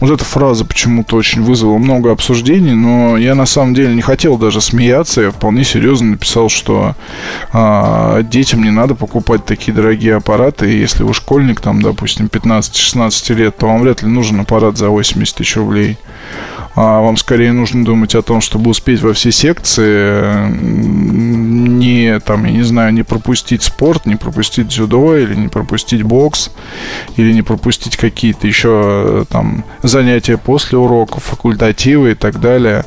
Вот эта фраза почему-то очень вызвала много обсуждений, но я на самом деле не хотел даже смеяться, я вполне серьезно написал, что а, детям не надо покупать такие дорогие аппараты, и если вы школьник, там, допустим, 15-16 лет, то вам вряд ли нужен аппарат за 80 тысяч рублей. А вам скорее нужно думать о том, чтобы успеть во все секции, не, там, я не знаю, не пропустить спорт, не пропустить дзюдо, или не пропустить бокс, или не пропустить какие-то еще там занятия после уроков, факультативы и так далее.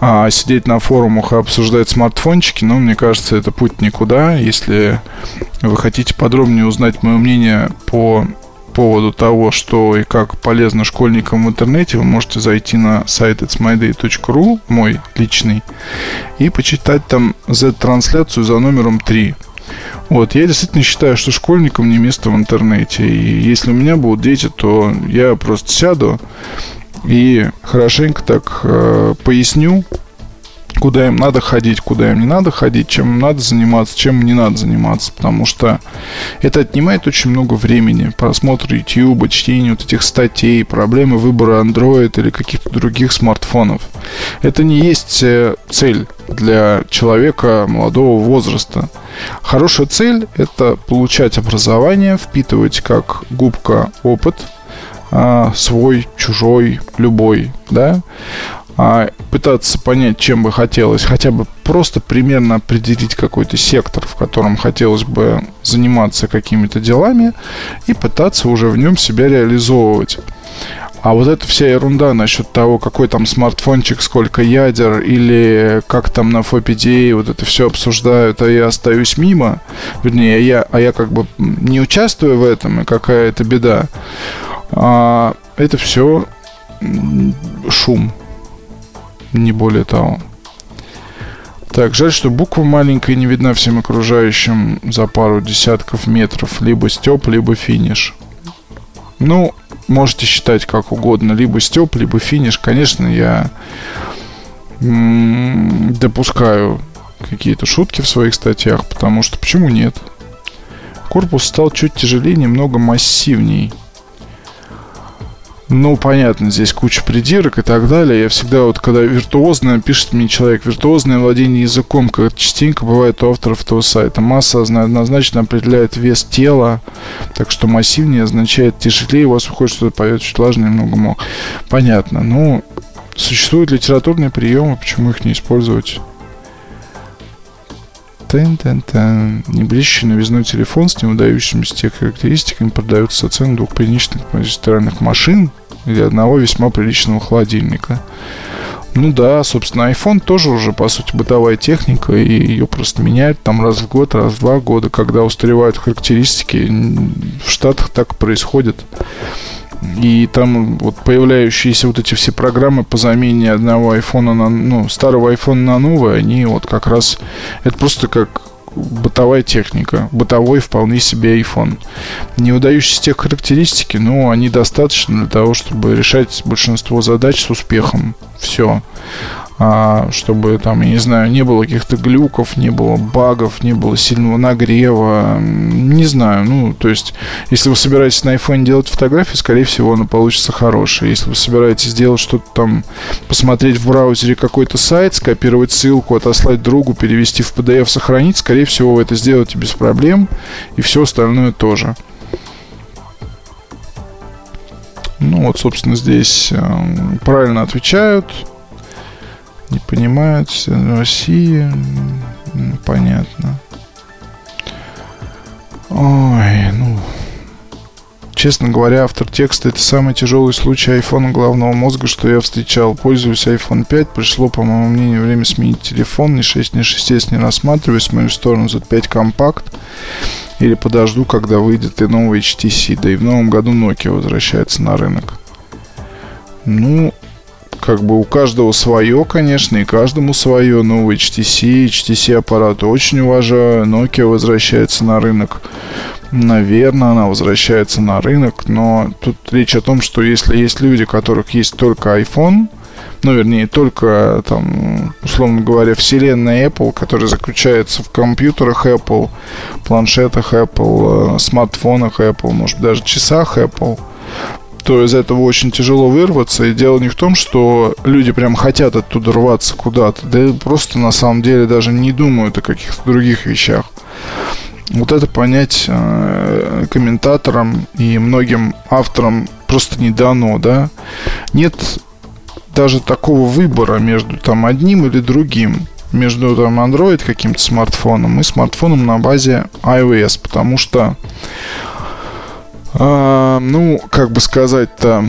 А сидеть на форумах и обсуждать смартфончики, ну, мне кажется, это путь никуда. Если вы хотите подробнее узнать мое мнение по поводу того, что и как полезно школьникам в интернете, вы можете зайти на сайт itsmyday.ru, мой личный, и почитать там Z-трансляцию за номером 3. Вот, я действительно считаю, что школьникам не место в интернете. И если у меня будут дети, то я просто сяду и хорошенько так э, поясню, куда им надо ходить, куда им не надо ходить, чем им надо заниматься, чем не надо заниматься, потому что это отнимает очень много времени. Просмотр YouTube, чтение вот этих статей, проблемы выбора Android или каких-то других смартфонов. Это не есть э, цель для человека молодого возраста. Хорошая цель – это получать образование, впитывать как губка опыт, а, свой, чужой, любой, да, а пытаться понять, чем бы хотелось, хотя бы просто примерно определить какой-то сектор, в котором хотелось бы заниматься какими-то делами и пытаться уже в нем себя реализовывать. А вот эта вся ерунда насчет того, какой там смартфончик, сколько ядер, или как там на FOPDA вот это все обсуждают, а я остаюсь мимо, вернее, я, а я как бы не участвую в этом, и какая это беда. А, это все шум не более того. Так, жаль, что буква маленькая не видна всем окружающим за пару десятков метров. Либо степ, либо финиш. Ну, можете считать как угодно. Либо степ, либо финиш. Конечно, я допускаю какие-то шутки в своих статьях, потому что почему нет? Корпус стал чуть тяжелее, немного массивней. Ну, понятно, здесь куча придирок и так далее. Я всегда вот, когда виртуозно пишет мне человек, виртуозное владение языком, как частенько бывает у авторов того сайта. Масса однозначно определяет вес тела, так что массивнее означает тяжелее, у вас выходит что-то поет чуть влажно немного мог. Понятно. Ну, существуют литературные приемы, почему их не использовать? Тен-тен-тен. Неблещущий новизной телефон с невыдающимися тех характеристиками продается со ценой двух приличных магистральных машин или одного весьма приличного холодильника. Ну да, собственно, iPhone тоже уже, по сути, бытовая техника, и ее просто меняют там раз в год, раз в два года, когда устаревают характеристики. В Штатах так происходит. И там вот появляющиеся вот эти все программы по замене одного айфона на, ну, старого айфона на новый, они вот как раз, это просто как бытовая техника, бытовой вполне себе iPhone. Не удающиеся тех характеристики, но они достаточно для того, чтобы решать большинство задач с успехом. Все чтобы там, я не знаю, не было каких-то глюков, не было багов, не было сильного нагрева, не знаю, ну, то есть, если вы собираетесь на iPhone делать фотографии, скорее всего, она получится хорошая. Если вы собираетесь сделать что-то там, посмотреть в браузере какой-то сайт, скопировать ссылку, отослать другу, перевести в PDF, сохранить, скорее всего, вы это сделаете без проблем, и все остальное тоже. Ну вот, собственно, здесь э, правильно отвечают не понимают России. Понятно. Ой, ну... Честно говоря, автор текста это самый тяжелый случай айфона головного мозга, что я встречал. Пользуюсь iPhone 5. Пришло, по моему мнению, время сменить телефон. Ни 6, ни 6 не рассматриваюсь. В мою сторону Z5 компакт. Или подожду, когда выйдет и новый HTC. Да и в новом году Nokia возвращается на рынок. Ну, как бы у каждого свое, конечно, и каждому свое. Ну, HTC, HTC аппараты очень уважаю. Nokia возвращается на рынок. Наверное, она возвращается на рынок, но тут речь о том, что если есть люди, у которых есть только iPhone, ну, вернее, только, там, условно говоря, вселенная Apple, которая заключается в компьютерах Apple, планшетах Apple, э, смартфонах Apple, может, даже часах Apple, то из этого очень тяжело вырваться. И дело не в том, что люди прям хотят оттуда рваться куда-то, да просто на самом деле даже не думают о каких-то других вещах. Вот это понять э, комментаторам и многим авторам просто не дано, да. Нет даже такого выбора между там одним или другим между там Android каким-то смартфоном и смартфоном на базе iOS, потому что а, ну, как бы сказать-то,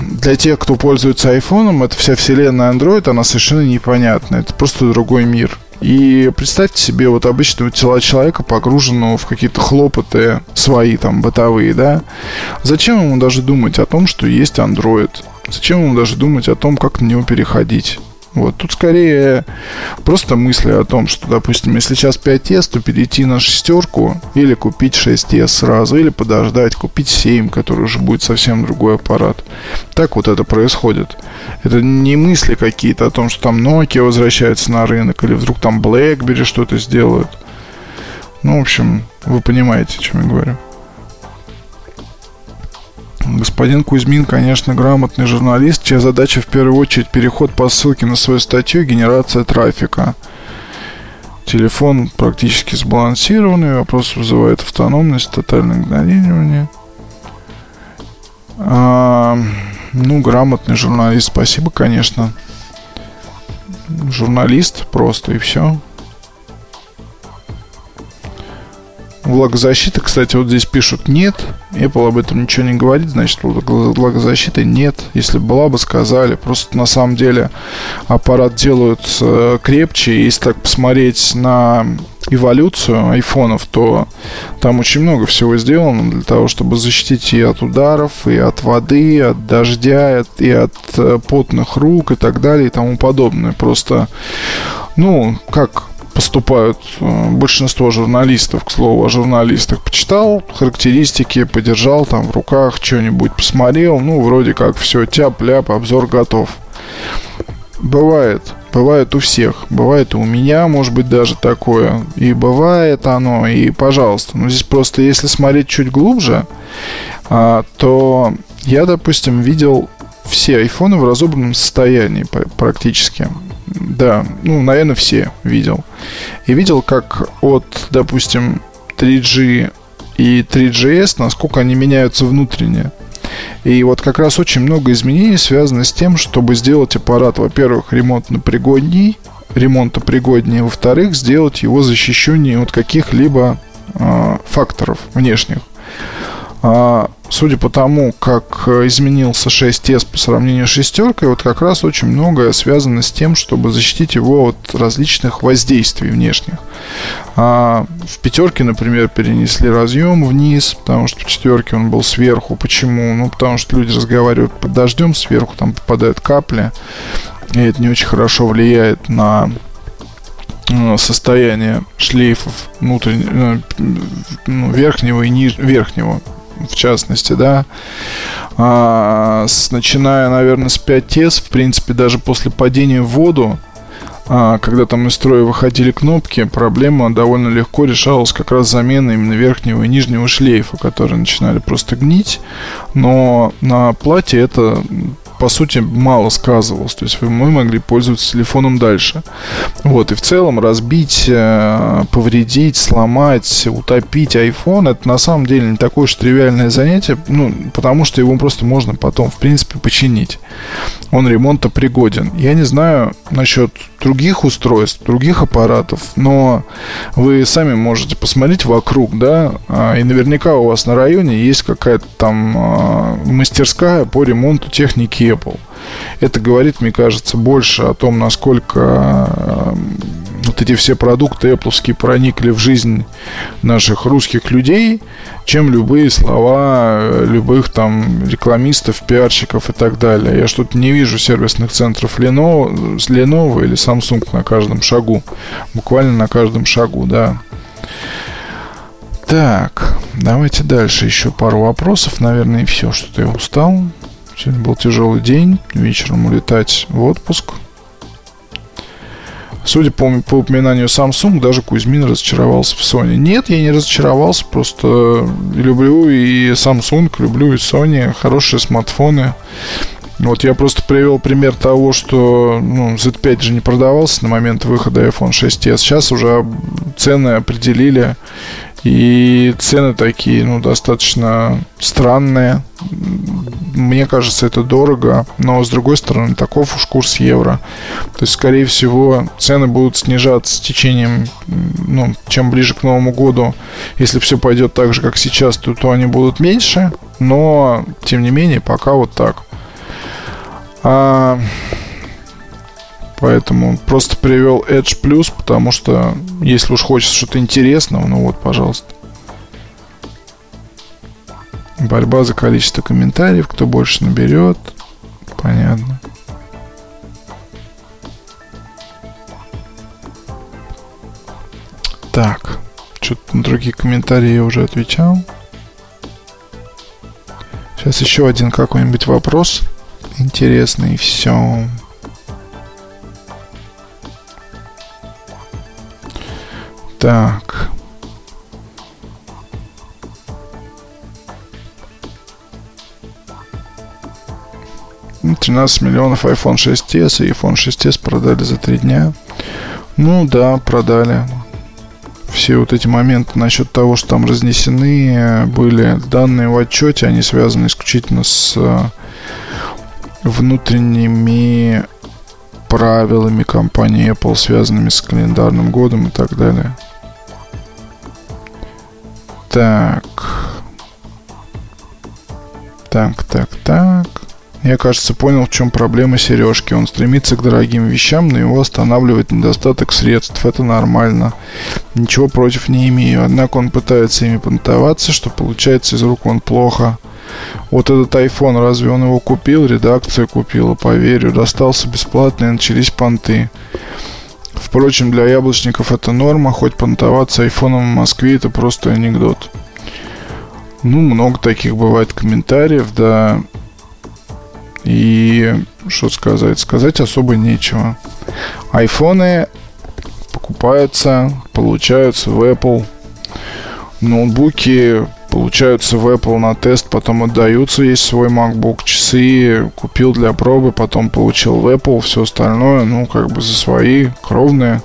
для тех, кто пользуется айфоном, эта вся вселенная Android, она совершенно непонятна. Это просто другой мир. И представьте себе вот обычного тела человека, погруженного в какие-то хлопоты свои там бытовые, да. Зачем ему даже думать о том, что есть Android? Зачем ему даже думать о том, как на него переходить? Вот тут скорее просто мысли о том, что, допустим, если сейчас 5S, то перейти на шестерку или купить 6S сразу, или подождать, купить 7, который уже будет совсем другой аппарат. Так вот это происходит. Это не мысли какие-то о том, что там Nokia возвращается на рынок, или вдруг там BlackBerry что-то сделают. Ну, в общем, вы понимаете, о чем я говорю. Господин Кузьмин, конечно, грамотный журналист, чья задача в первую очередь переход по ссылке на свою статью генерация трафика. Телефон практически сбалансированный, вопрос вызывает автономность, тотальное игнорирование. А, ну, грамотный журналист, спасибо, конечно. Журналист просто и все. Влагозащиты, кстати, вот здесь пишут нет. Apple об этом ничего не говорит, значит, влагозащиты нет. Если была бы, сказали. Просто на самом деле аппарат делают э, крепче. Если так посмотреть на эволюцию айфонов, то там очень много всего сделано для того, чтобы защитить и от ударов, и от воды, и от дождя, и от э, потных рук и так далее и тому подобное. Просто, ну, как поступают э, большинство журналистов, к слову, о журналистах. Почитал характеристики, подержал там в руках что-нибудь, посмотрел, ну, вроде как все, тяп-ляп, обзор готов. Бывает, бывает у всех, бывает и у меня, может быть, даже такое, и бывает оно, и пожалуйста. Но здесь просто, если смотреть чуть глубже, а, то я, допустим, видел все айфоны в разобранном состоянии практически. Да, ну, наверное, все видел. И видел, как от, допустим, 3G и 3GS, насколько они меняются внутренне. И вот как раз очень много изменений связано с тем, чтобы сделать аппарат, во-первых, ремонтно пригодней, ремонта пригоднее, во-вторых, сделать его защищеннее от каких-либо э, факторов внешних. А, судя по тому, как изменился 6S по сравнению с шестеркой, вот как раз очень многое связано с тем, чтобы защитить его от различных воздействий внешних. А в пятерке, например, перенесли разъем вниз, потому что в четверке он был сверху. Почему? Ну, потому что люди разговаривают под дождем, сверху там попадают капли, и это не очень хорошо влияет на э, состояние шлейфов внутреннего, э, ну, верхнего и ниж... верхнего в частности, да. А, с, начиная, наверное, с 5S, в принципе, даже после падения в воду, а, когда там из строя выходили кнопки, проблема довольно легко решалась как раз заменой именно верхнего и нижнего шлейфа, которые начинали просто гнить. Но на плате это по сути, мало сказывалось. То есть мы могли пользоваться телефоном дальше. Вот, и в целом разбить, э, повредить, сломать, утопить iPhone, это на самом деле не такое уж тривиальное занятие, ну, потому что его просто можно потом, в принципе, починить. Он ремонта пригоден. Я не знаю насчет других устройств, других аппаратов, но вы сами можете посмотреть вокруг, да, а, и наверняка у вас на районе есть какая-то там а, мастерская по ремонту техники Apple. Это говорит, мне кажется, больше о том, насколько а, вот эти все продукты Apple проникли в жизнь наших русских людей, чем любые слова э, любых там рекламистов, пиарщиков и так далее. Я что-то не вижу сервисных центров Lenovo, Lenovo или Samsung на каждом шагу. Буквально на каждом шагу, да. Так, давайте дальше еще пару вопросов. Наверное, и все, что-то я устал. Сегодня был тяжелый день. Вечером улетать в отпуск. Судя по, по упоминанию Samsung, даже Кузьмин разочаровался в Sony. Нет, я не разочаровался, просто люблю и Samsung, люблю и Sony, хорошие смартфоны. Вот я просто привел пример того, что ну, Z5 же не продавался на момент выхода iPhone 6s. Сейчас уже цены определили И цены такие, ну, достаточно странные. Мне кажется, это дорого, но с другой стороны, таков уж курс евро. То есть, скорее всего, цены будут снижаться с течением, ну, чем ближе к Новому году. Если все пойдет так же, как сейчас, то, то они будут меньше. Но, тем не менее, пока вот так. А, Поэтому просто привел Edge Plus, потому что если уж хочется что-то интересного, ну вот, пожалуйста. Борьба за количество комментариев, кто больше наберет. Понятно. Так, что-то на другие комментарии я уже отвечал. Сейчас еще один какой-нибудь вопрос интересный, все. Так. Тринадцать миллионов iPhone 6s и iPhone 6s продали за три дня. Ну да, продали. Все вот эти моменты насчет того, что там разнесены были данные в отчете, они связаны исключительно с э, внутренними правилами компании Apple, связанными с календарным годом и так далее. Так. Так, так, так. Я, кажется, понял, в чем проблема сережки. Он стремится к дорогим вещам, но его останавливает недостаток средств. Это нормально. Ничего против не имею. Однако он пытается ими понтоваться, что получается из рук он плохо. Вот этот iPhone, разве он его купил? Редакция купила, поверю. Достался бесплатно и начались понты. Впрочем, для яблочников это норма, хоть понтоваться айфоном в Москве это просто анекдот. Ну, много таких бывает комментариев, да. И что сказать? Сказать особо нечего. Айфоны покупаются, получаются в Apple. Ноутбуки получаются в Apple на тест, потом отдаются. Есть свой MacBook, часы купил для пробы, потом получил в Apple, все остальное, ну, как бы за свои, кровные.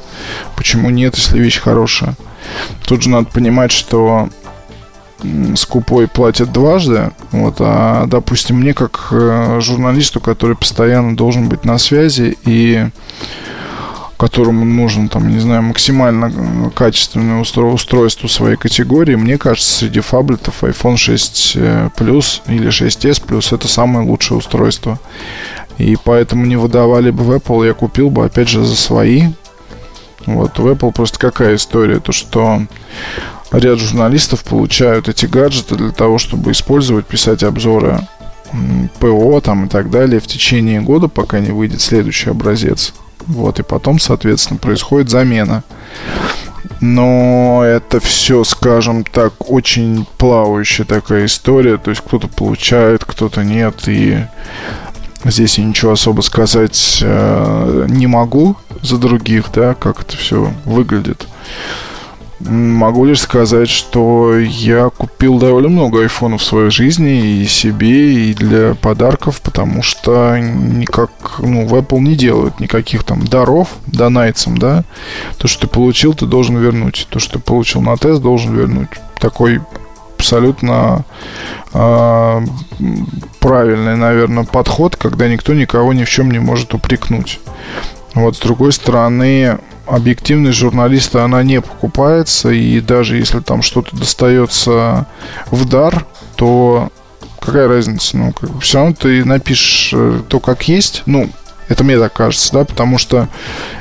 Почему нет, если вещь хорошая? Тут же надо понимать, что скупой платит дважды. Вот, а, допустим, мне как э, журналисту, который постоянно должен быть на связи и которому нужен, там, не знаю, максимально э, качественное устройство своей категории, мне кажется, среди фаблетов iPhone 6 э, Plus или 6s Plus это самое лучшее устройство. И поэтому не выдавали бы в Apple, я купил бы, опять же, за свои. Вот, в Apple просто какая история, то что ряд журналистов получают эти гаджеты для того, чтобы использовать, писать обзоры ПО там и так далее в течение года, пока не выйдет следующий образец. Вот, и потом, соответственно, происходит замена. Но это все, скажем так, очень плавающая такая история. То есть кто-то получает, кто-то нет. И здесь я ничего особо сказать э, не могу за других, да, как это все выглядит. Могу лишь сказать, что я купил довольно много айфонов в своей жизни и себе, и для подарков, потому что никак, ну, в Apple не делают никаких там даров донайцам, да. То, что ты получил, ты должен вернуть. То, что ты получил на тест, должен вернуть. Такой абсолютно э, правильный, наверное, подход, когда никто никого ни в чем не может упрекнуть. Вот, с другой стороны, объективность журналиста, она не покупается, и даже если там что-то достается в дар, то какая разница? Ну, как все равно ты напишешь э, то, как есть. Ну, это мне так кажется, да, потому что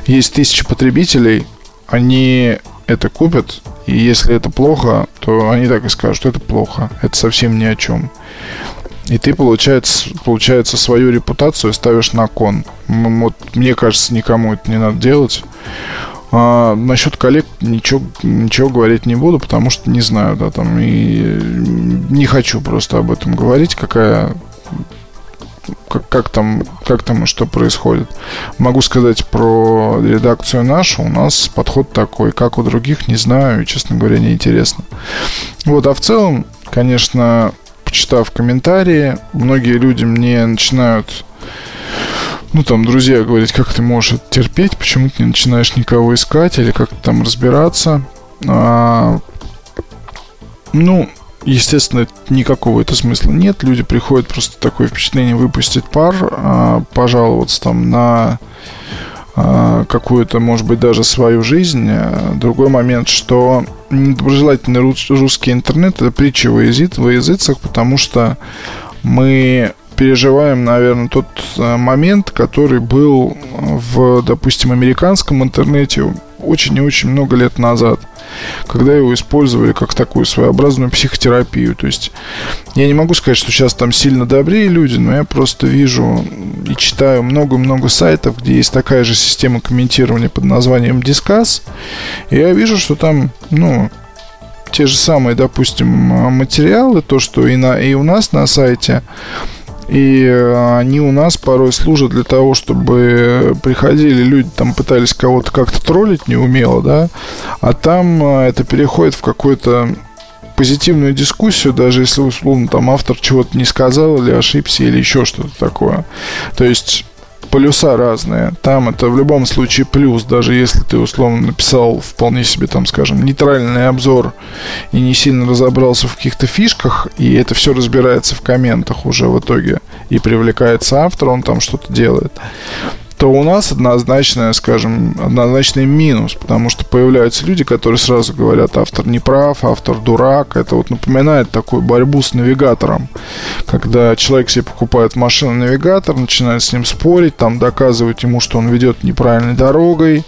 есть тысячи потребителей, они это купят, и если это плохо, то они так и скажут, что это плохо, это совсем ни о чем. И ты, получается, получается, свою репутацию ставишь на кон. Вот, мне кажется, никому это не надо делать. А, насчет коллег ничего, ничего говорить не буду, потому что не знаю, да, там, и не хочу просто об этом говорить, какая как, как там, как там и что происходит. Могу сказать про редакцию нашу. У нас подход такой, как у других, не знаю, и, честно говоря, неинтересно. Вот, а в целом, конечно, почитав комментарии, многие люди мне начинают ну, там, друзья говорить, как ты можешь это терпеть, почему ты не начинаешь никого искать или как-то там разбираться. А, Ну, естественно, никакого это смысла нет. Люди приходят просто такое впечатление выпустить пар, а, пожаловаться там на какую-то, может быть, даже свою жизнь. Другой момент, что недоброжелательный русский интернет – это притча во языцах, потому что мы переживаем, наверное, тот э, момент, который был в, допустим, американском интернете очень и очень много лет назад, когда его использовали как такую своеобразную психотерапию. То есть я не могу сказать, что сейчас там сильно добрее люди, но я просто вижу и читаю много-много сайтов, где есть такая же система комментирования под названием Discuss, и я вижу, что там, ну, те же самые, допустим, материалы, то, что и, на, и у нас на сайте, и э, они у нас порой служат для того, чтобы приходили люди, там пытались кого-то как-то троллить неумело, да, а там э, это переходит в какую-то позитивную дискуссию, даже если, условно, там автор чего-то не сказал или ошибся, или еще что-то такое. То есть полюса разные. Там это в любом случае плюс, даже если ты условно написал вполне себе, там, скажем, нейтральный обзор и не сильно разобрался в каких-то фишках, и это все разбирается в комментах уже в итоге, и привлекается автор, он там что-то делает то у нас однозначно, скажем, однозначный минус, потому что появляются люди, которые сразу говорят, автор не прав, автор дурак. Это вот напоминает такую борьбу с навигатором, когда человек себе покупает машину-навигатор, начинает с ним спорить, там доказывать ему, что он ведет неправильной дорогой,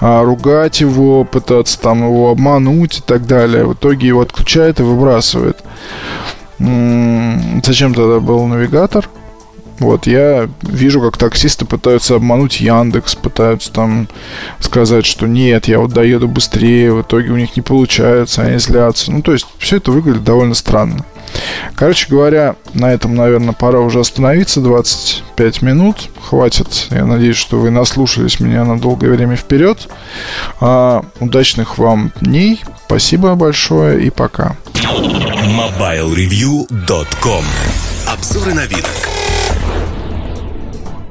а, ругать его, пытаться там его обмануть и так далее. В итоге его отключает и выбрасывает. Зачем тогда был навигатор? Вот, я вижу, как таксисты пытаются обмануть Яндекс, пытаются там сказать, что нет, я вот доеду быстрее, в итоге у них не получается, они злятся. Ну, то есть, все это выглядит довольно странно. Короче говоря, на этом, наверное, пора уже остановиться. 25 минут. Хватит. Я надеюсь, что вы наслушались меня на долгое время вперед. А, удачных вам дней. Спасибо большое и пока. MobileReview.com Обзоры на вид.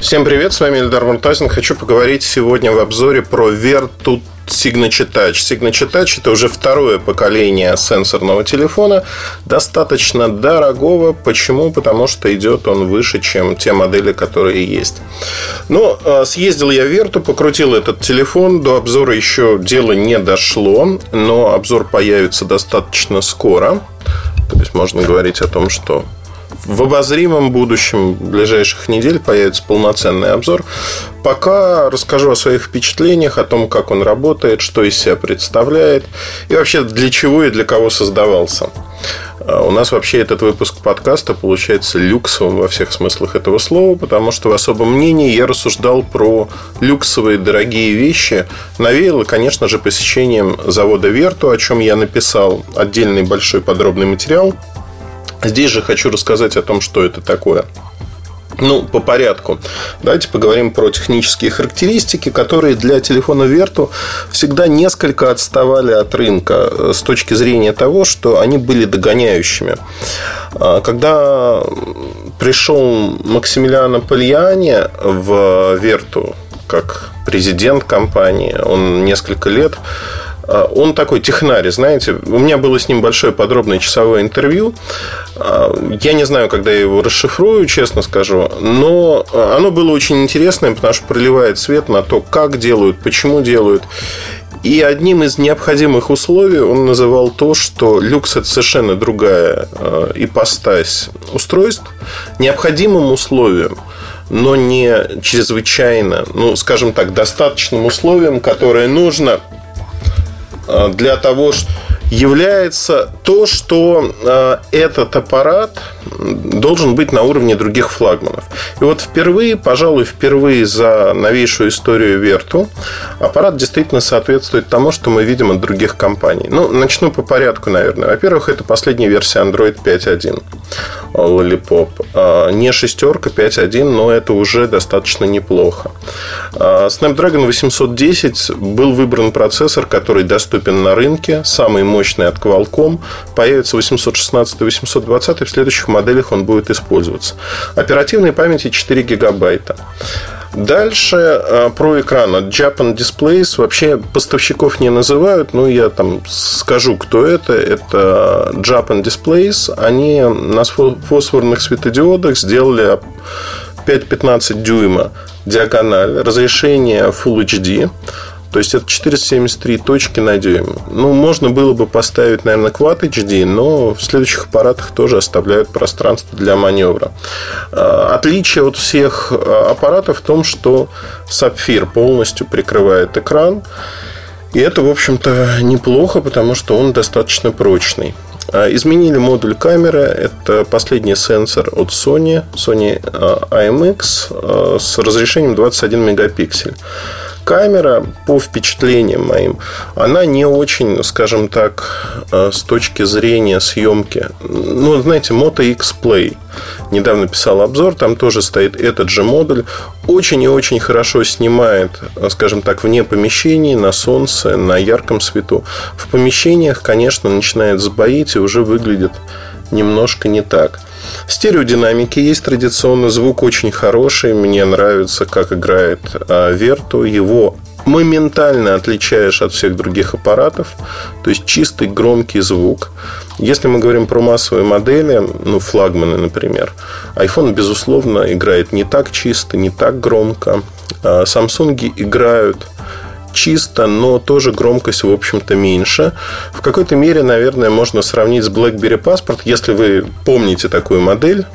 Всем привет, с вами Эльдар Муртазин. Хочу поговорить сегодня в обзоре про Vertu Signature Touch. Signature Touch – это уже второе поколение сенсорного телефона, достаточно дорогого. Почему? Потому что идет он выше, чем те модели, которые есть. Но ну, а, съездил я в Верту, покрутил этот телефон. До обзора еще дело не дошло, но обзор появится достаточно скоро. То есть можно говорить о том, что в обозримом будущем, ближайших недель, появится полноценный обзор. Пока расскажу о своих впечатлениях, о том, как он работает, что из себя представляет и вообще для чего и для кого создавался. А у нас вообще этот выпуск подкаста получается люксовым во всех смыслах этого слова, потому что в особом мнении я рассуждал про люксовые дорогие вещи. Навеяло, конечно же, посещением завода Верту, о чем я написал отдельный большой подробный материал – Здесь же хочу рассказать о том, что это такое. Ну, по порядку. Давайте поговорим про технические характеристики, которые для телефона Верту всегда несколько отставали от рынка э, с точки зрения того, что они были догоняющими. А, когда пришел Максимилиано Пальяни в Верту как президент компании, он несколько лет он такой технарь, знаете. У меня было с ним большое подробное часовое интервью. А, я не знаю, когда я его расшифрую, честно скажу. Но оно было очень интересное, потому что проливает свет на то, как делают, почему делают. И одним из необходимых условий он называл то, что люкс это совершенно другая а, ипостась устройств. Необходимым условием но не чрезвычайно, ну, скажем так, достаточным условием, которое нужно для того, что является то, что э, этот аппарат должен быть на уровне других флагманов. И вот впервые, пожалуй, впервые за новейшую историю Верту аппарат действительно соответствует тому, что мы видим от других компаний. Ну, начну по порядку, наверное. Во-первых, это последняя версия Android 5.1 Lollipop. А, не шестерка 5.1, но это уже достаточно неплохо. А, Snapdragon 810 был выбран процессор, который доступен на рынке, самый мощный от Qualcomm. Появится 816 и 820 в следующих моделях он будет использоваться. Оперативной памяти 4 гигабайта. Дальше э, про экран от Japan Displays. Вообще поставщиков не называют, но я там скажу, кто это. Это Japan Displays. Они на фосфорных светодиодах сделали 5-15 дюйма диагональ, разрешение Full HD. То есть это 473 точки на дюйм. Ну, можно было бы поставить, наверное, Quad HD, но в следующих аппаратах тоже оставляют пространство для маневра. А, отличие от всех а, аппаратов в том, что сапфир полностью прикрывает экран. И это, в общем-то, неплохо, потому что он достаточно прочный. А, изменили модуль камеры. Это последний сенсор от Sony, Sony IMX с разрешением 21 мегапиксель камера, по впечатлениям моим, она не очень, скажем так, э, с точки зрения съемки. Ну, знаете, Moto X Play. Недавно писал обзор, там тоже стоит этот же модуль. Очень и очень хорошо снимает, э, скажем так, вне помещений, на солнце, на ярком свету. В помещениях, конечно, начинает сбоить и уже выглядит немножко не так. Стереодинамики есть традиционно, звук очень хороший, мне нравится, как играет а, Верту, его моментально отличаешь от всех других аппаратов, то есть чистый громкий звук. Если мы говорим про массовые модели, ну, флагманы, например, iPhone, безусловно, играет не так чисто, не так громко. Samsung играют чисто, но тоже громкость, в общем-то, меньше. В какой-то мере, наверное, можно сравнить с BlackBerry Passport, если вы помните такую модель.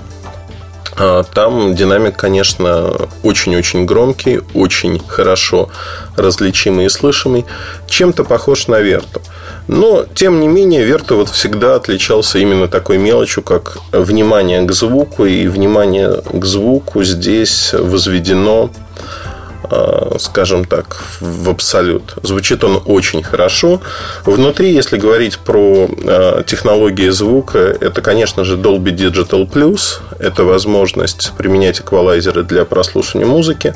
А, там динамик, конечно, очень-очень громкий, очень хорошо различимый и слышимый. Чем-то похож на Верту. Но, тем не менее, Верта вот всегда отличался именно такой мелочью, как внимание к звуку. И внимание к звуку здесь возведено скажем так, в абсолют. Звучит он очень хорошо. Внутри, если говорить про э, технологии звука, это, конечно же, Dolby Digital Plus. Это возможность применять эквалайзеры для прослушивания музыки.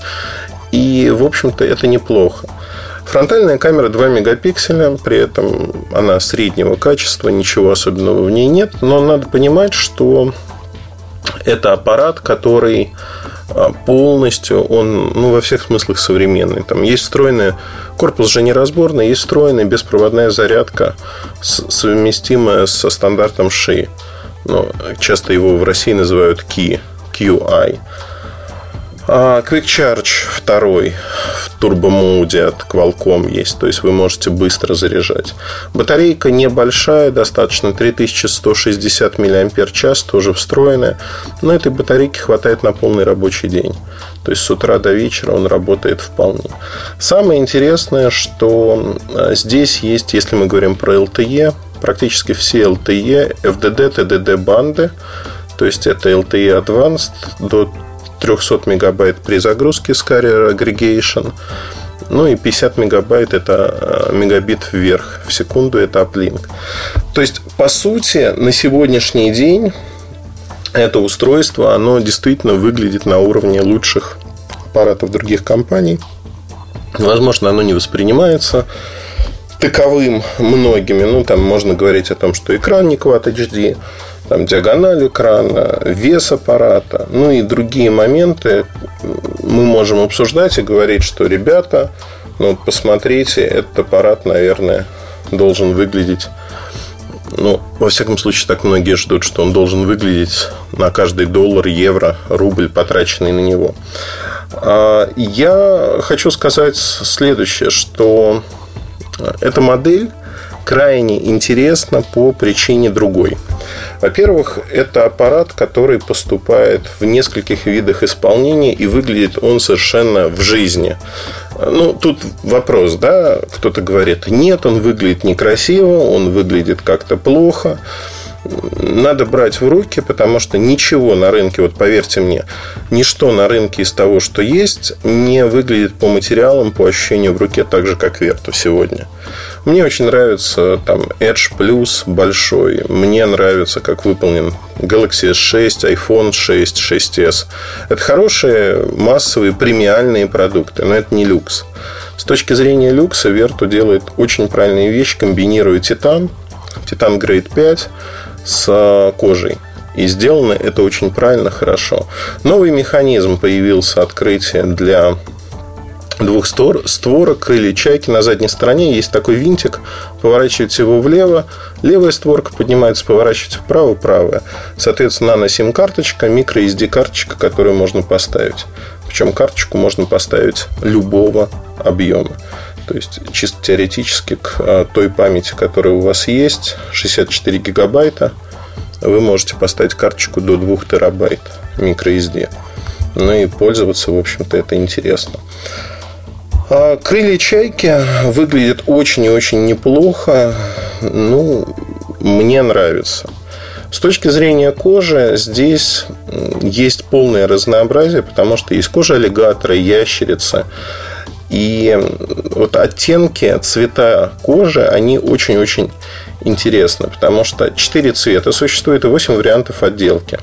И, в общем-то, это неплохо. Фронтальная камера 2 мегапикселя, при этом она среднего качества, ничего особенного в ней нет. Но надо понимать, что это аппарат, который а, полностью, он ну, во всех смыслах современный. Там есть встроенный, корпус же неразборный, есть встроенная беспроводная зарядка, совместимая со стандартом ши. Но часто его в России называют QI. QI. А Quick Charge второй в турбомоуде от Qualcomm есть, то есть вы можете быстро заряжать. Батарейка небольшая, достаточно 3160 мАч, тоже встроенная, но этой батарейки хватает на полный рабочий день. То есть с утра до вечера он работает вполне. Самое интересное, что а, здесь есть, если мы говорим про LTE, практически все LTE, FDD, TDD банды, то есть это LTE Advanced до 300 мегабайт при загрузке с Carrier Aggregation. Ну и 50 мегабайт это э, мегабит вверх в секунду, это uplink. То есть, по сути, на сегодняшний день это устройство, оно действительно выглядит на уровне лучших аппаратов других компаний. Возможно, оно не воспринимается таковым многими. Ну, там можно говорить о том, что экран не Quad HD, там, диагональ экрана, вес аппарата, ну и другие моменты мы можем обсуждать и говорить, что ребята, ну посмотрите, этот аппарат, наверное, должен выглядеть ну, во всяком случае, так многие ждут, что он должен выглядеть на каждый доллар, евро, рубль, потраченный на него. А, я хочу сказать следующее, что эта модель крайне интересна по причине другой. Во-первых, это аппарат, который поступает в нескольких видах исполнения и выглядит он совершенно в жизни. Ну, тут вопрос, да, кто-то говорит, нет, он выглядит некрасиво, он выглядит как-то плохо надо брать в руки, потому что ничего на рынке, вот поверьте мне, ничто на рынке из того, что есть, не выглядит по материалам, по ощущению в руке так же, как Верту сегодня. Мне очень нравится там Edge Plus большой. Мне нравится, как выполнен Galaxy S6, iPhone 6, 6s. Это хорошие массовые премиальные продукты, но это не люкс. С точки зрения люкса, Верту делает очень правильные вещи, комбинируя титан, титан Grade 5 с кожей. И сделано это очень правильно, хорошо. Новый механизм появился открытие для двух створок, крылья чайки. На задней стороне есть такой винтик. Поворачиваете его влево, левая створка поднимается, поворачиваете вправо, правая. Соответственно, нано-сим-карточка, микро-SD-карточка, которую можно поставить. Причем карточку можно поставить любого объема. То есть, чисто теоретически к а, той памяти, которая у вас есть, 64 гигабайта, вы можете поставить карточку до 2 терабайт microSD. Ну и пользоваться, в общем-то, это интересно. А крылья чайки выглядят очень и очень неплохо. Ну, мне нравится. С точки зрения кожи здесь есть полное разнообразие, потому что есть кожа аллигатора, ящерица. И вот оттенки, цвета кожи, они очень-очень интересны, потому что 4 цвета существует и 8 вариантов отделки.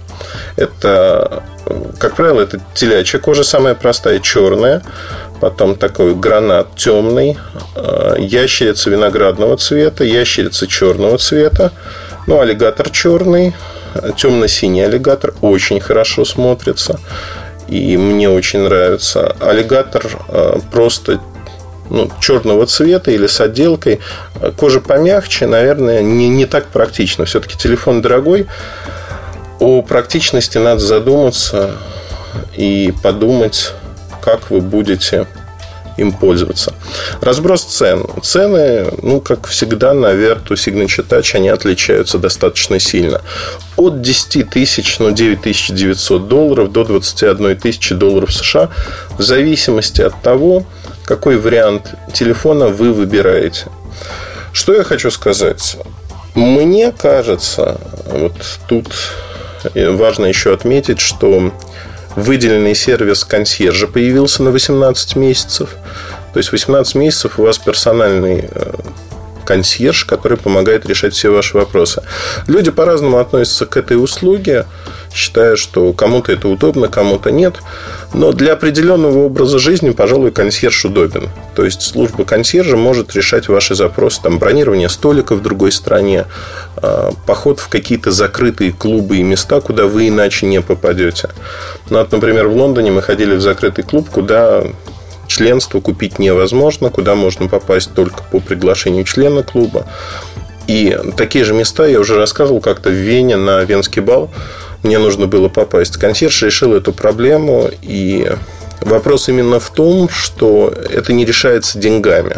Это, как правило, это телячья кожа, самая простая, черная, потом такой гранат темный, э, ящерица виноградного цвета, ящерица черного цвета, ну, аллигатор черный, темно-синий аллигатор очень хорошо смотрится. И мне очень нравится. Аллигатор э, просто ну, черного цвета или с отделкой. Кожа помягче, наверное, не, не так практично. Все-таки телефон дорогой. О практичности надо задуматься и подумать, как вы будете им пользоваться. Разброс цен. Цены, ну, как всегда, на Vertu Signature Touch, они отличаются достаточно сильно. От 10 тысяч, ну, 9900 долларов до 21 тысячи долларов США, в зависимости от того, какой вариант телефона вы выбираете. Что я хочу сказать? Мне кажется, вот тут важно еще отметить, что выделенный сервис консьержа появился на 18 месяцев. То есть 18 месяцев у вас персональный э, консьерж, который помогает решать все ваши вопросы. Люди по-разному относятся к этой услуге, считая, что кому-то это удобно, кому-то нет. Но для определенного образа жизни, пожалуй, консьерж удобен. То есть служба консьержа может решать ваши запросы, там, бронирование столика в другой стране, а, поход в какие-то закрытые клубы и места, куда вы иначе не попадете. Ну, вот, например, в Лондоне мы ходили в закрытый клуб, куда членство купить невозможно, куда можно попасть только по приглашению члена клуба. И такие же места я уже рассказывал как-то в Вене на Венский бал. Мне нужно было попасть. Консьерж решил эту проблему, и вопрос именно в том, что это не решается деньгами.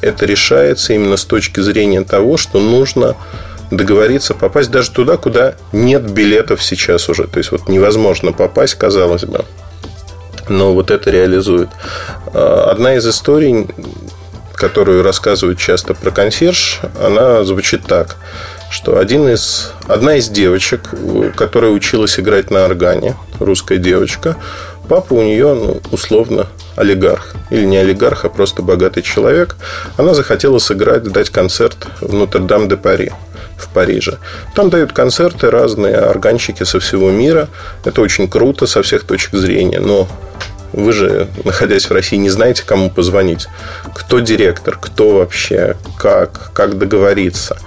Это решается именно с точки зрения того, что нужно договориться попасть даже туда, куда нет билетов сейчас уже. То есть вот невозможно попасть, казалось бы но вот это реализует. А, одна из историй, которую рассказывают часто про консьерж, она звучит так, что один из, одна из девочек, которая училась играть на органе, русская девочка, папа у нее, ну, условно, олигарх. Или не олигарх, а просто богатый человек. Она захотела сыграть, дать концерт в Нотр-Дам-де-Пари в Париже. Там дают концерты разные органщики со всего мира. Это очень круто со всех точек зрения. Но вы же, находясь в России, не знаете, кому позвонить. Кто директор, кто вообще, как, как договориться.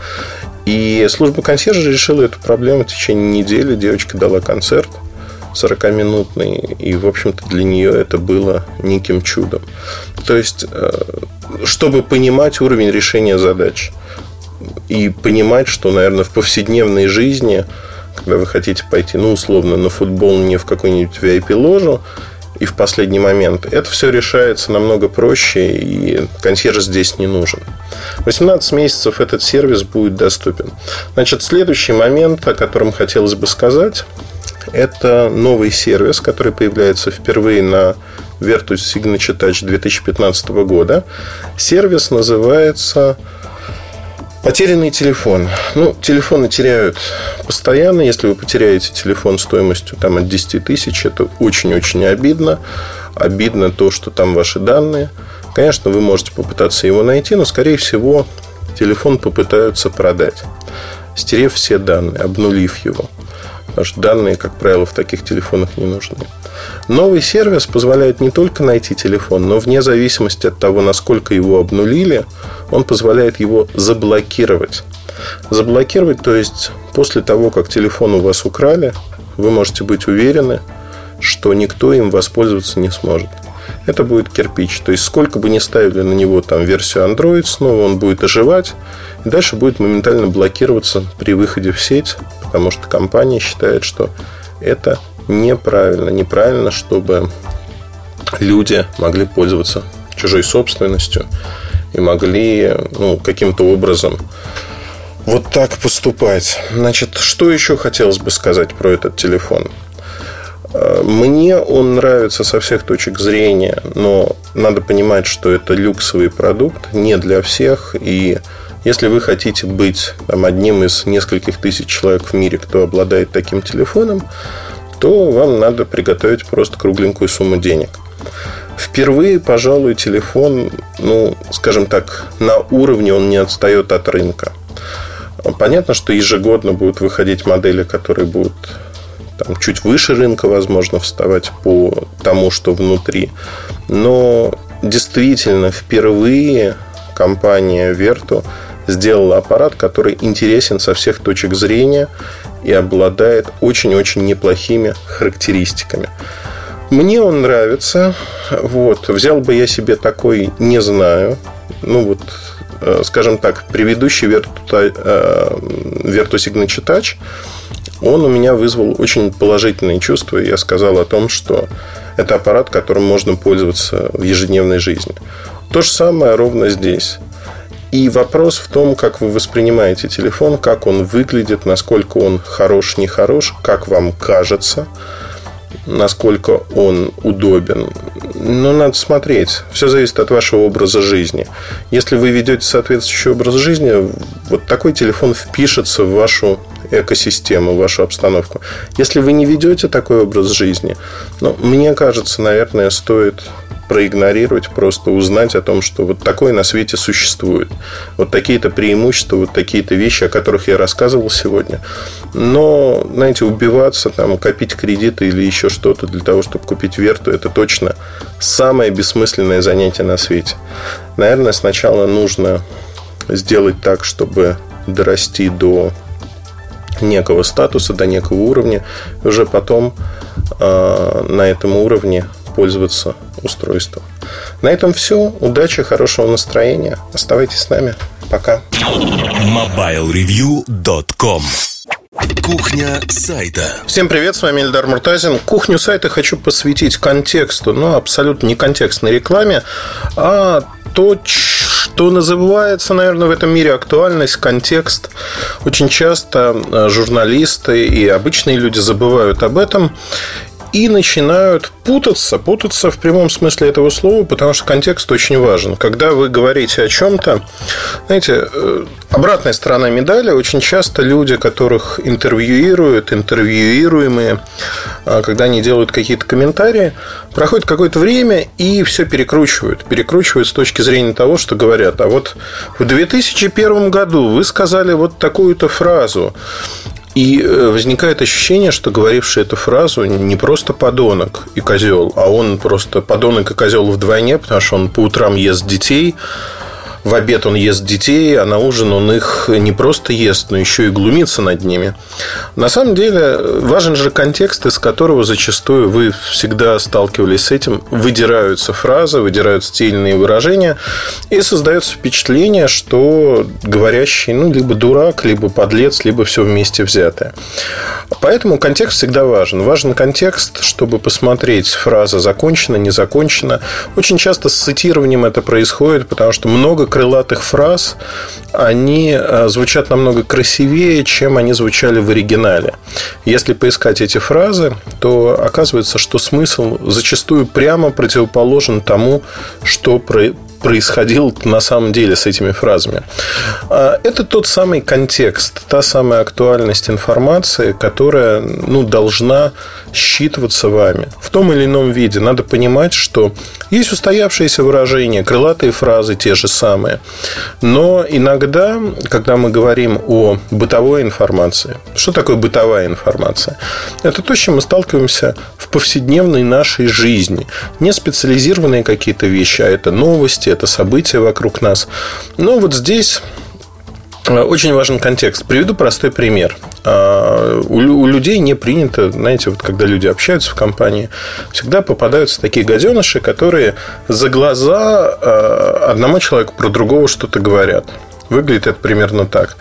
И служба консьержа решила эту проблему в течение недели. Девочка дала концерт 40-минутный. И, в общем-то, для нее это было неким чудом. То есть, э, чтобы понимать уровень решения задач и понимать, что, наверное, в повседневной жизни, когда вы хотите пойти, ну, условно, на футбол не в какую-нибудь VIP-ложу, и в последний момент. Это все решается намного проще, и консьерж здесь не нужен. 18 месяцев этот сервис будет доступен. Значит, следующий момент, о котором хотелось бы сказать, это новый сервис, который появляется впервые на Vertus Signature Touch 2015 года. Сервис называется Потерянный телефон. Ну, телефоны теряют постоянно. Если вы потеряете телефон стоимостью там, от 10 тысяч, это очень-очень обидно. Обидно то, что там ваши данные. Конечно, вы можете попытаться его найти, но, скорее всего, телефон попытаются продать, стерев все данные, обнулив его. Потому что данные, как правило, в таких телефонах не нужны. Новый сервис позволяет не только найти телефон, но вне зависимости от того, насколько его обнулили, он позволяет его заблокировать. Заблокировать, то есть после того, как телефон у вас украли, вы можете быть уверены, что никто им воспользоваться не сможет. Это будет кирпич. То есть, сколько бы ни ставили на него там версию Android, снова он будет оживать. И дальше будет моментально блокироваться при выходе в сеть, потому что компания считает, что это неправильно. Неправильно, чтобы люди могли пользоваться чужой собственностью и могли ну, каким-то образом вот так поступать. Значит, что еще хотелось бы сказать про этот телефон? Мне он нравится со всех точек зрения, но надо понимать, что это люксовый продукт, не для всех. И если вы хотите быть там, одним из нескольких тысяч человек в мире, кто обладает таким телефоном, то вам надо приготовить просто кругленькую сумму денег. Впервые, пожалуй, телефон, ну, скажем так, на уровне он не отстает от рынка. Понятно, что ежегодно будут выходить модели, которые будут там, чуть выше рынка, возможно, вставать по тому, что внутри. Но действительно, впервые компания Vertu сделала аппарат, который интересен со всех точек зрения и обладает очень-очень неплохими характеристиками. Мне он нравится. Вот. Взял бы я себе такой, не знаю. Ну, вот, э, скажем так, предыдущий Vertu, э, Vertu Signature Touch, он у меня вызвал очень положительные чувства. Я сказал о том, что это аппарат, которым можно пользоваться в ежедневной жизни. То же самое ровно здесь. И вопрос в том, как вы воспринимаете телефон, как он выглядит, насколько он хорош, не хорош, как вам кажется – насколько он удобен. Но надо смотреть. Все зависит от вашего образа жизни. Если вы ведете соответствующий образ жизни, вот такой телефон впишется в вашу экосистему, вашу обстановку. Если вы не ведете такой образ жизни, ну, мне кажется, наверное, стоит проигнорировать, просто узнать о том, что вот такое на свете существует. Вот такие-то преимущества, вот такие-то вещи, о которых я рассказывал сегодня. Но, знаете, убиваться, там, копить кредиты или еще что-то для того, чтобы купить верту, это точно самое бессмысленное занятие на свете. Наверное, сначала нужно сделать так, чтобы дорасти до некого статуса, до некого уровня. Уже потом э, на этом уровне пользоваться устройством. На этом все. Удачи, хорошего настроения. Оставайтесь с нами. Пока. MobileReview.com Кухня сайта. Всем привет, с вами Эльдар Муртазин. Кухню сайта хочу посвятить контексту, но абсолютно не контекстной рекламе, а то, что называется, наверное, в этом мире актуальность, контекст. Очень часто э, журналисты и обычные люди забывают об этом и начинают путаться, путаться в прямом смысле этого слова, потому что контекст очень важен. Когда вы говорите о чем-то, знаете, э, обратная сторона медали, очень часто люди, которых интервьюируют, интервьюируемые, а, когда они делают какие-то комментарии, проходит какое-то время и все перекручивают. Перекручивают с точки зрения того, что говорят. А вот в 2001 году вы сказали вот такую-то фразу. И э, возникает ощущение, что говоривший эту фразу не просто подонок и козел, а он просто подонок и козел вдвойне, потому что он по утрам ест детей, в обед он ест детей, а на ужин он их не просто ест, но еще и глумится над ними. На самом деле, важен же контекст, из которого зачастую вы всегда сталкивались с этим. Выдираются фразы, выдираются иные выражения, и создается впечатление, что говорящий, ну, либо дурак, либо подлец, либо все вместе взятое. Поэтому контекст всегда важен. Важен контекст, чтобы посмотреть, фраза закончена, не закончена. Очень часто с цитированием это происходит, потому что много крылатых фраз, они э, звучат намного красивее, чем они звучали в оригинале. Если поискать эти фразы, то оказывается, что смысл зачастую прямо противоположен тому, что происходило на самом деле с этими фразами. А, это тот самый контекст, та самая актуальность информации, которая ну, должна считываться вами в том или ином виде. Надо понимать, что есть устоявшиеся выражения, крылатые фразы те же самые. Но иногда, когда мы говорим о бытовой информации, что такое бытовая информация? Это то, с чем мы сталкиваемся в повседневной нашей жизни. Не специализированные какие-то вещи, а это новости, это события вокруг нас. Но вот здесь очень важен контекст. Приведу простой пример. А, у людей не принято, знаете, вот когда люди общаются в компании, всегда попадаются такие гаденыши, которые за глаза а, одному человеку про другого что-то говорят. Выглядит это примерно так.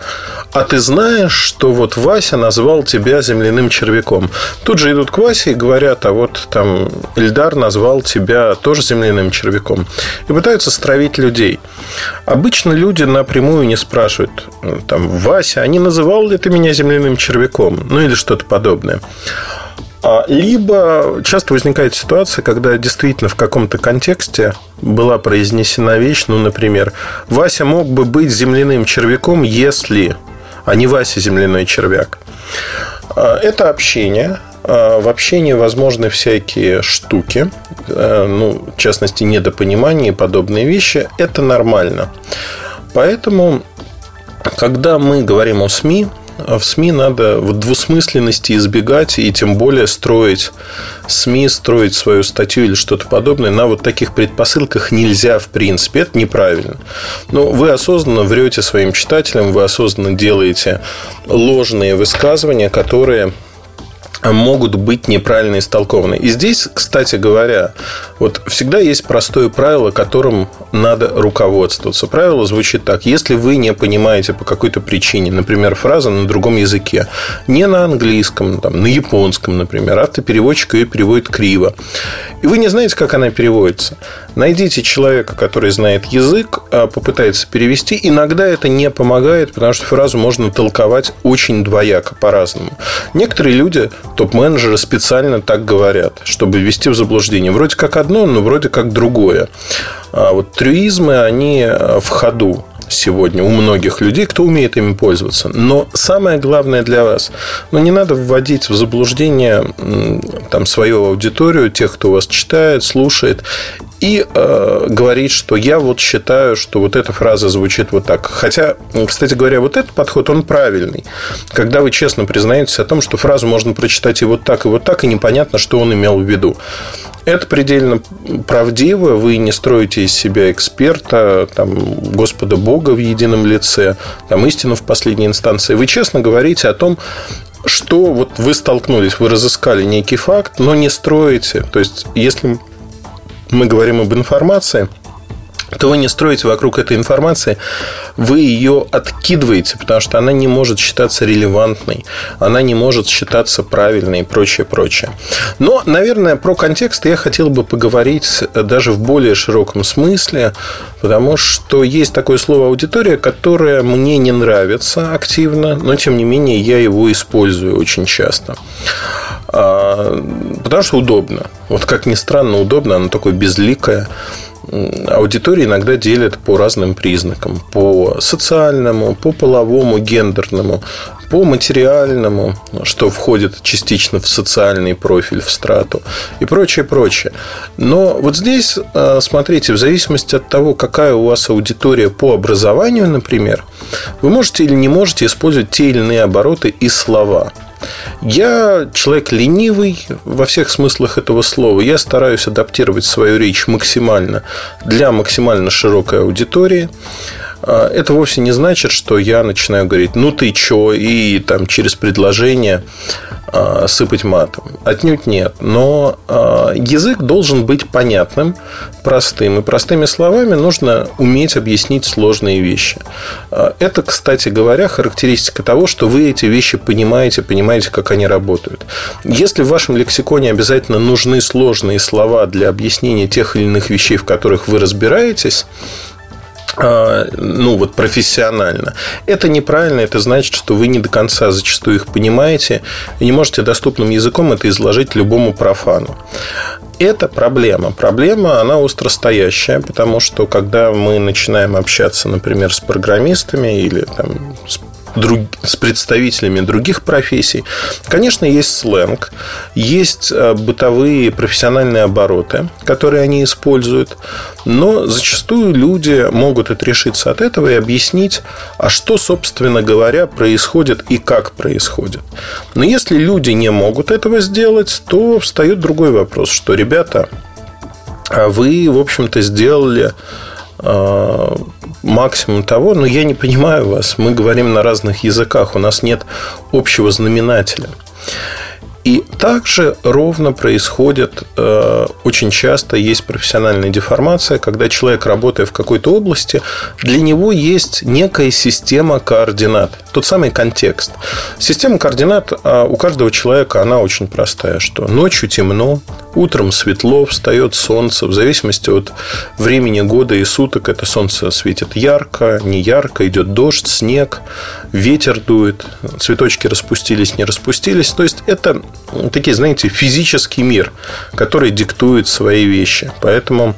А ты знаешь, что вот Вася назвал тебя земляным червяком. Тут же идут к Васе и говорят, а вот там Эльдар назвал тебя тоже земляным червяком. И пытаются стравить людей. Обычно люди напрямую не спрашивают, там, Вася, а не называл ли ты меня земляным червяком? Ну, или что-то подобное. А, либо часто возникает ситуация, когда действительно в каком-то контексте была произнесена вещь, ну, например, Вася мог бы быть земляным червяком, если, а не Вася земляной червяк. А, это общение, а, в общении возможны всякие штуки, ну, в частности, недопонимание и подобные вещи. Это нормально. Поэтому, когда мы говорим о СМИ, а в СМИ надо вот двусмысленности избегать и тем более строить СМИ, строить свою статью или что-то подобное на вот таких предпосылках нельзя в принципе. Это неправильно. Но вы осознанно врете своим читателям, вы осознанно делаете ложные высказывания, которые могут быть неправильно истолкованы. И здесь, кстати говоря, вот всегда есть простое правило, которым надо руководствоваться. Правило звучит так. Если вы не понимаете по какой-то причине, например, фраза на другом языке, не на английском, там, на японском, например, автопереводчик ее переводит криво, и вы не знаете, как она переводится, найдите человека, который знает язык, а попытается перевести. Иногда это не помогает, потому что фразу можно толковать очень двояко, по-разному. Некоторые люди топ-менеджеры специально так говорят, чтобы ввести в заблуждение. Вроде как одно, но вроде как другое. А вот трюизмы, они э, в ходу сегодня у многих людей, кто умеет ими пользоваться. Но самое главное для вас, ну, не надо вводить в заблуждение там, свою аудиторию, тех, кто вас читает, слушает, и э, говорить, что я вот считаю, что вот эта фраза звучит вот так. Хотя, кстати говоря, вот этот подход, он правильный. Когда вы честно признаетесь о том, что фразу можно прочитать и вот так, и вот так, и непонятно, что он имел в виду. Это предельно правдиво. Вы не строите из себя эксперта, там, Господа Бога в едином лице, там, истину в последней инстанции. Вы честно говорите о том, что вот вы столкнулись, вы разыскали некий факт, но не строите. То есть, если мы говорим об информации – то вы не строите вокруг этой информации, вы ее откидываете, потому что она не может считаться релевантной, она не может считаться правильной и прочее, прочее. Но, наверное, про контекст я хотел бы поговорить даже в более широком смысле, потому что есть такое слово аудитория, которое мне не нравится активно, но, тем не менее, я его использую очень часто. А, потому что удобно. Вот как ни странно, удобно, оно такое безликое аудитории иногда делят по разным признакам. По социальному, по половому, гендерному, по материальному, что входит частично в социальный профиль, в страту и прочее, прочее. Но вот здесь, э, смотрите, в зависимости от того, какая у вас аудитория по образованию, например, вы можете или не можете использовать те или иные обороты и слова – я человек ленивый во всех смыслах этого слова. Я стараюсь адаптировать свою речь максимально для максимально широкой аудитории. А, это вовсе не значит, что я начинаю говорить, ну ты чё, и там через предложение сыпать матом. Отнюдь нет. Но а, язык должен быть понятным, простым. И простыми словами нужно уметь объяснить сложные вещи. Это, кстати говоря, характеристика того, что вы эти вещи понимаете, понимаете, как они работают. Если в вашем лексиконе обязательно нужны сложные слова для объяснения тех или иных вещей, в которых вы разбираетесь, ну вот профессионально. Это неправильно, это значит, что вы не до конца зачастую их понимаете и не можете доступным языком это изложить любому профану. Это проблема. Проблема, она остростоящая, потому что когда мы начинаем общаться, например, с программистами или там, с друг, с представителями других профессий. Конечно, есть сленг, есть э, бытовые профессиональные обороты, которые они используют, но зачастую люди могут отрешиться от этого и объяснить, а что, собственно говоря, происходит и как происходит. Но если люди не могут этого сделать, то встает другой вопрос, что, ребята, а вы, в общем-то, сделали э, максимум того, но я не понимаю вас. Мы говорим на разных языках, у нас нет общего знаменателя. И также ровно происходит, э, очень часто есть профессиональная деформация, когда человек, работая в какой-то области, для него есть некая система координат, тот самый контекст. Система координат а у каждого человека, она очень простая, что ночью темно, утром светло, встает солнце, в зависимости от времени года и суток это солнце светит ярко, не ярко, идет дождь, снег, ветер дует, цветочки распустились, не распустились. То есть это такие, знаете, физический мир, который диктует свои вещи. Поэтому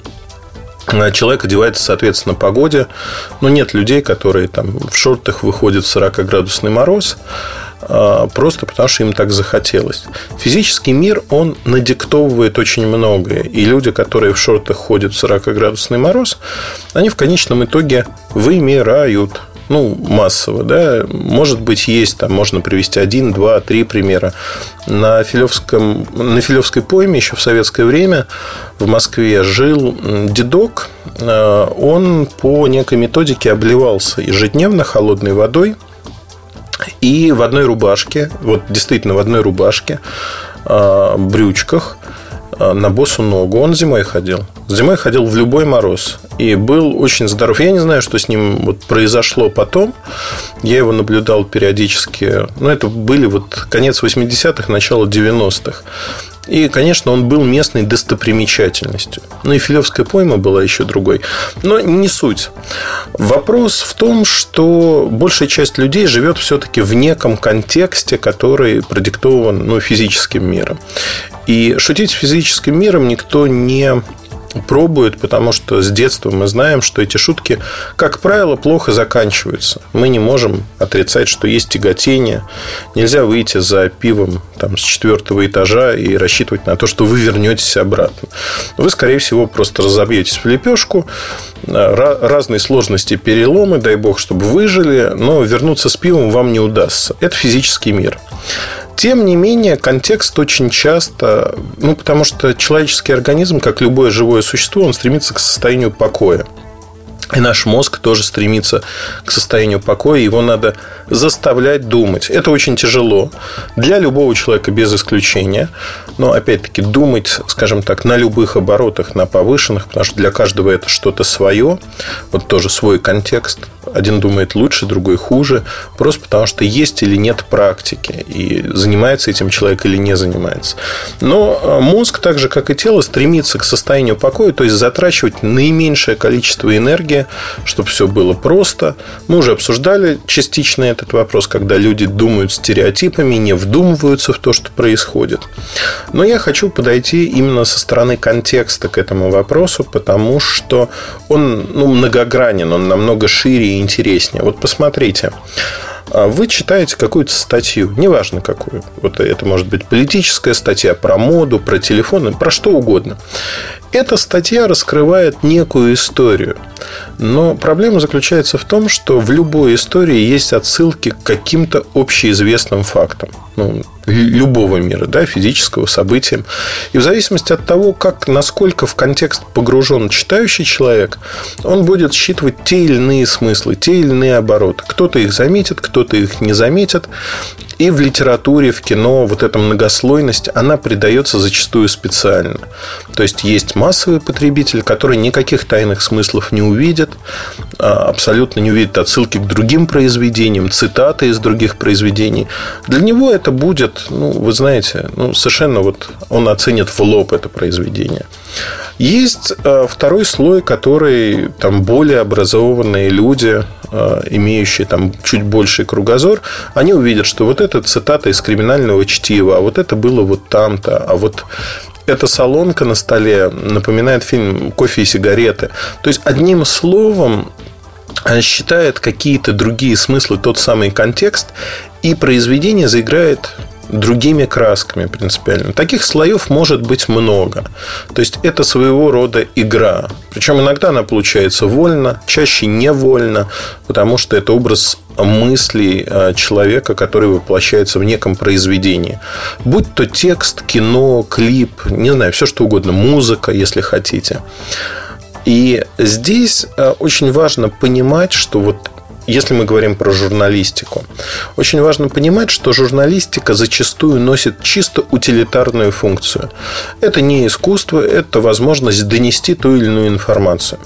э, Человек одевается, соответственно, погоде. Но нет людей, которые там в шортах выходят в 40-градусный мороз, э, просто потому что им так захотелось. Физический мир, он надиктовывает очень многое. И люди, которые в шортах ходят в 40-градусный мороз, они в конечном итоге вымирают ну, массово, да, может быть, есть, там можно привести один, два, три примера. На, Филевском, на Филевской пойме еще в советское время в Москве жил дедок, э, он по некой методике обливался ежедневно холодной водой и в одной рубашке, вот действительно в одной рубашке, э, брючках, на босу ногу. Он зимой ходил. Зимой ходил в любой мороз. И был очень здоров. Я не знаю, что с ним вот произошло потом. Я его наблюдал периодически. Ну, это были вот конец 80-х, начало 90-х. И, конечно, он был местной достопримечательностью. Ну и Филевская пойма была еще другой. Но не суть. Вопрос в том, что большая часть людей живет все-таки в неком контексте, который продиктован ну, физическим миром. И шутить физическим миром никто не пробуют, потому что с детства мы знаем, что эти шутки, как правило, плохо заканчиваются. Мы не можем отрицать, что есть тяготение. Нельзя выйти за пивом там, с четвертого этажа и рассчитывать на то, что вы вернетесь обратно. Вы, скорее всего, просто разобьетесь в лепешку. Разные сложности, переломы, дай бог, чтобы выжили, но вернуться с пивом вам не удастся. Это физический мир. Тем не менее, контекст очень часто, ну, потому что человеческий организм, как любое живое существо, он стремится к состоянию покоя. И наш мозг тоже стремится к состоянию покоя. Его надо заставлять думать. Это очень тяжело для любого человека без исключения. Но, опять-таки, думать, скажем так, на любых оборотах, на повышенных, потому что для каждого это что-то свое. Вот тоже свой контекст. Один думает лучше, другой хуже. Просто потому, что есть или нет практики. И занимается этим человек или не занимается. Но а, мозг, так же, как и тело, стремится к состоянию покоя, то есть затрачивать наименьшее количество энергии чтобы все было просто. Мы уже обсуждали частично этот вопрос, когда люди думают стереотипами, не вдумываются в то, что происходит. Но я хочу подойти именно со стороны контекста к этому вопросу, потому что он ну, многогранен, он намного шире интереснее. Вот посмотрите. А вы читаете какую-то статью, неважно какую. Вот это может быть политическая статья про моду, про телефоны, про что угодно. Эта статья раскрывает некую историю. Но проблема заключается в том, что в любой истории есть отсылки к каким-то общеизвестным фактам. Ну, любого мира, да, физического события. И в зависимости от того, как, насколько в контекст погружен читающий человек, он будет считывать те или иные смыслы, те или иные обороты. Кто-то их заметит, кто-то их не заметит. И в литературе, в кино вот эта многослойность, она придается зачастую специально. То есть, есть массовый потребитель, который никаких тайных смыслов не увидит, а, абсолютно не увидит отсылки к другим произведениям, цитаты из других произведений. Для него это будет, ну, вы знаете, ну, совершенно вот он оценит в лоб это произведение. Есть а, второй слой, который там более образованные люди, а, имеющие там чуть больший кругозор, они увидят, что вот эта цитата из криминального чтива, а вот это было вот там-то, а вот эта салонка на столе напоминает фильм «Кофе и сигареты». То есть, одним словом, считает какие-то другие смыслы, тот самый контекст, и произведение заиграет другими красками принципиально. Таких слоев может быть много. То есть это своего рода игра. Причем иногда она получается вольно, чаще невольно, потому что это образ мыслей э, человека, который воплощается в неком произведении. Будь то текст, кино, клип, не знаю, все что угодно, музыка, если хотите. И здесь э, очень важно понимать, что вот если мы говорим про журналистику, очень важно понимать, что журналистика зачастую носит чисто утилитарную функцию. Это не искусство, это возможность донести ту или иную информацию.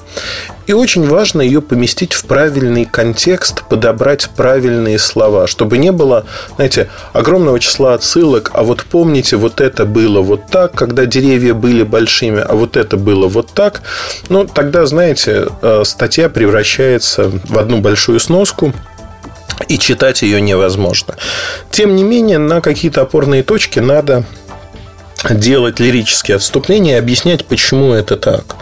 И очень важно ее поместить в правильный контекст, подобрать правильные слова, чтобы не было, знаете, огромного числа отсылок, а вот помните, вот это было вот так, когда деревья были большими, а вот это было вот так. Ну, тогда, знаете, э, статья превращается в одну большую сноску, и читать ее невозможно. Тем не менее, на какие-то опорные точки надо делать лирические отступления и объяснять, почему это так.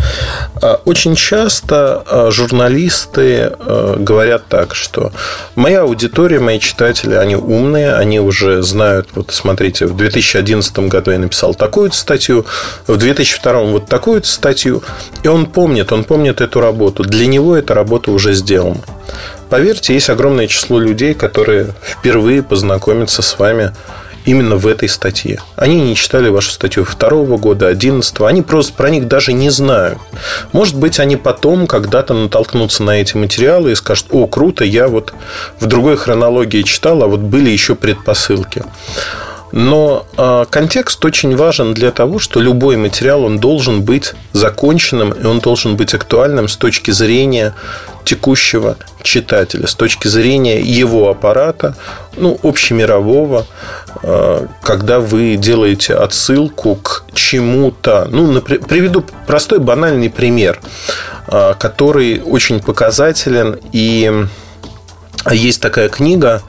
А, очень часто а, журналисты а, говорят так, что моя аудитория, мои читатели, они умные, они уже знают, вот смотрите, в 2011 году я написал такую статью, в 2002 вот такую статью, и он помнит, он помнит эту работу. Для него эта работа уже сделана. Поверьте, есть огромное число людей, которые впервые познакомятся с вами именно в этой статье. Они не читали вашу статью второго года, одиннадцатого. Они просто про них даже не знают. Может быть, они потом когда-то натолкнутся на эти материалы и скажут, о, круто, я вот в другой хронологии читал, а вот были еще предпосылки. Но э, контекст очень важен для того, что любой материал он должен быть законченным и он должен быть актуальным с точки зрения текущего читателя, с точки зрения его аппарата, ну, общемирового, э, когда вы делаете отсылку к чему-то. Ну, приведу простой банальный пример, э, который очень показателен. И есть такая книга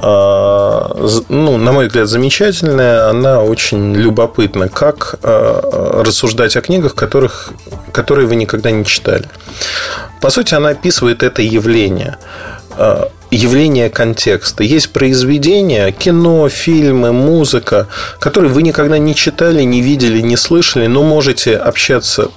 ну, на мой взгляд, замечательная. Она очень любопытна. Как а, рассуждать о книгах, которых, которые вы никогда не читали. По сути, она описывает это явление а, явление контекста. Есть произведения, кино, фильмы, музыка, которые вы никогда не читали, не видели, не слышали, но можете общаться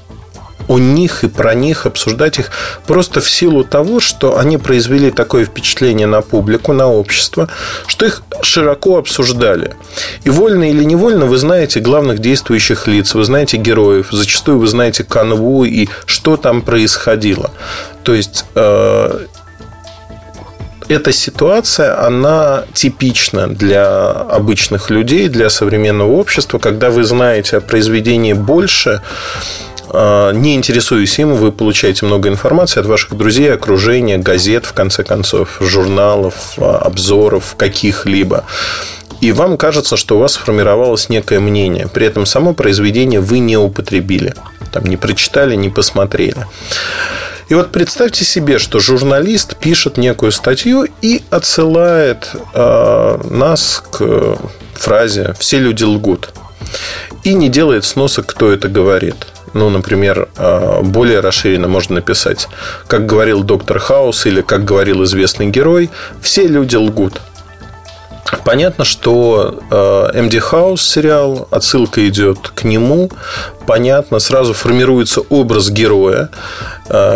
о них и про них, обсуждать их просто в силу того, что они произвели такое впечатление на публику, на общество, что их широко обсуждали. И вольно или невольно вы знаете главных действующих лиц, вы знаете героев, зачастую вы знаете канву и что там происходило. То есть э, эта ситуация, она типична для обычных людей, для современного общества, когда вы знаете о произведении больше, не интересуясь им, вы получаете много информации от ваших друзей, окружения, газет, в конце концов, журналов, а, обзоров каких-либо. И вам кажется, что у вас сформировалось некое мнение. При этом само произведение вы не употребили. Там не прочитали, не посмотрели. И вот представьте себе, что журналист пишет некую статью и отсылает э, нас к фразе «все люди лгут». И не делает сноса, кто это говорит. Ну, например, а, более расширенно можно написать, как говорил доктор Хаус или как говорил известный герой, все люди лгут. Понятно, что MD House сериал, отсылка идет к нему, понятно, сразу формируется образ героя,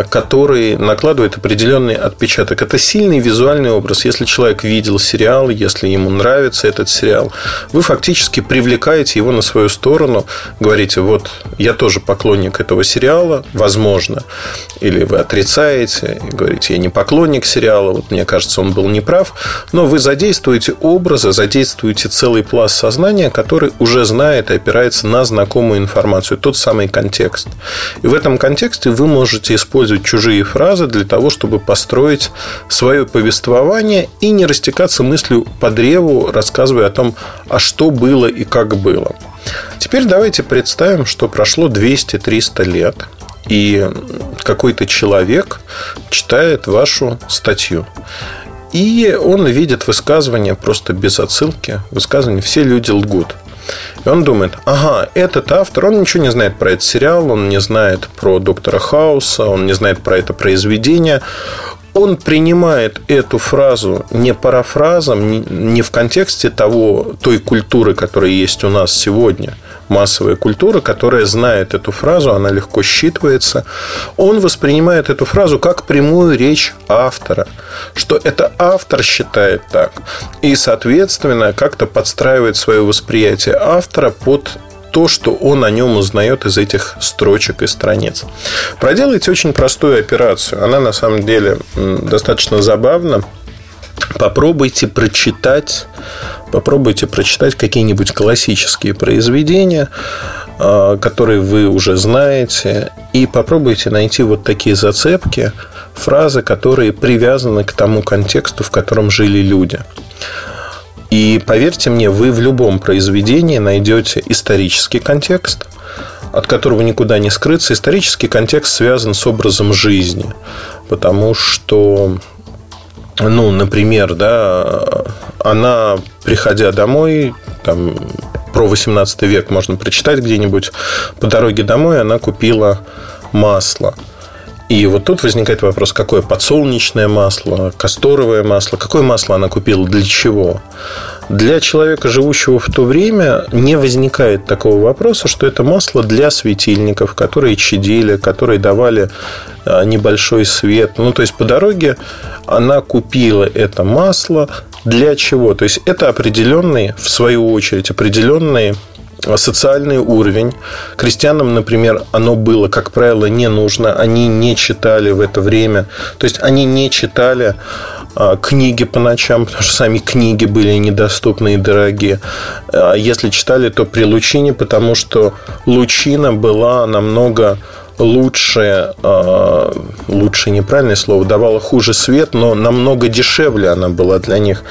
который накладывает определенный отпечаток. Это сильный визуальный образ. Если человек видел сериал, если ему нравится этот сериал, вы фактически привлекаете его на свою сторону, говорите, вот я тоже поклонник этого сериала, возможно, или вы отрицаете говорите, я не поклонник сериала, вот мне кажется, он был неправ, но вы задействуете образы, задействуете целый пласт сознания, который уже знает и опирается на знакомую информацию тот самый контекст. И в этом контексте вы можете использовать чужие фразы для того, чтобы построить свое повествование и не растекаться мыслью по древу, рассказывая о том, а что было и как было. Теперь давайте представим, что прошло 200-300 лет, и какой-то человек читает вашу статью. И он видит высказывание просто без отсылки. Высказывание «все люди лгут». И он думает, ага, этот автор, он ничего не знает про этот сериал, он не знает про доктора Хауса, он не знает про это произведение. Он принимает эту фразу не парафразом, не в контексте того, той культуры, которая есть у нас сегодня – массовая культура, которая знает эту фразу, она легко считывается. Он воспринимает эту фразу как прямую речь автора, что это автор считает так. И, соответственно, как-то подстраивает свое восприятие автора под то, что он о нем узнает из этих строчек и страниц. Проделайте очень простую операцию. Она на самом деле достаточно забавна. Попробуйте прочитать, попробуйте прочитать какие-нибудь классические произведения, а, которые вы уже знаете, и попробуйте найти вот такие зацепки, фразы, которые привязаны к тому контексту, в котором жили люди. И поверьте мне, вы в любом произведении найдете исторический контекст, от которого никуда не скрыться. Исторический контекст связан с образом жизни, потому что ну, например, да, она, приходя домой, там, про 18 век можно прочитать где-нибудь, по дороге домой она купила масло. И вот тут возникает вопрос, какое подсолнечное масло, касторовое масло, какое масло она купила, для чего? Для человека, живущего в то время, не возникает такого вопроса, что это масло для светильников, которые чадили, которые давали а, небольшой свет. Ну, то есть, по дороге она купила это масло для чего? То есть, это определенный, в свою очередь, определенный социальный уровень. Крестьянам, например, оно было, как правило, не нужно. Они не читали в это время. То есть, они не читали а, книги по ночам, потому что сами книги были недоступны и дорогие. А если читали, то при лучине, потому что лучина была намного лучше, а, лучше неправильное слово, давала хуже свет, но намного дешевле она была для них.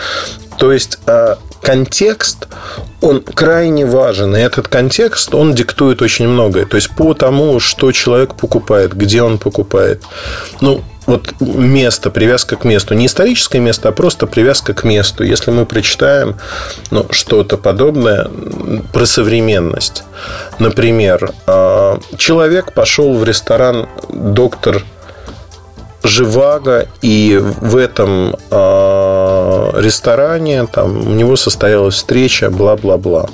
То есть а, контекст, он крайне важен. И этот контекст, он диктует очень многое. То есть, по тому, что человек покупает, где он покупает. Ну, вот место, привязка к месту. Не историческое место, а просто привязка к месту. Если мы прочитаем ну, что-то подобное про современность. Например, а, человек пошел в ресторан «Доктор Живаго», и в этом а, ресторане там, у него состоялась встреча, бла-бла-бла.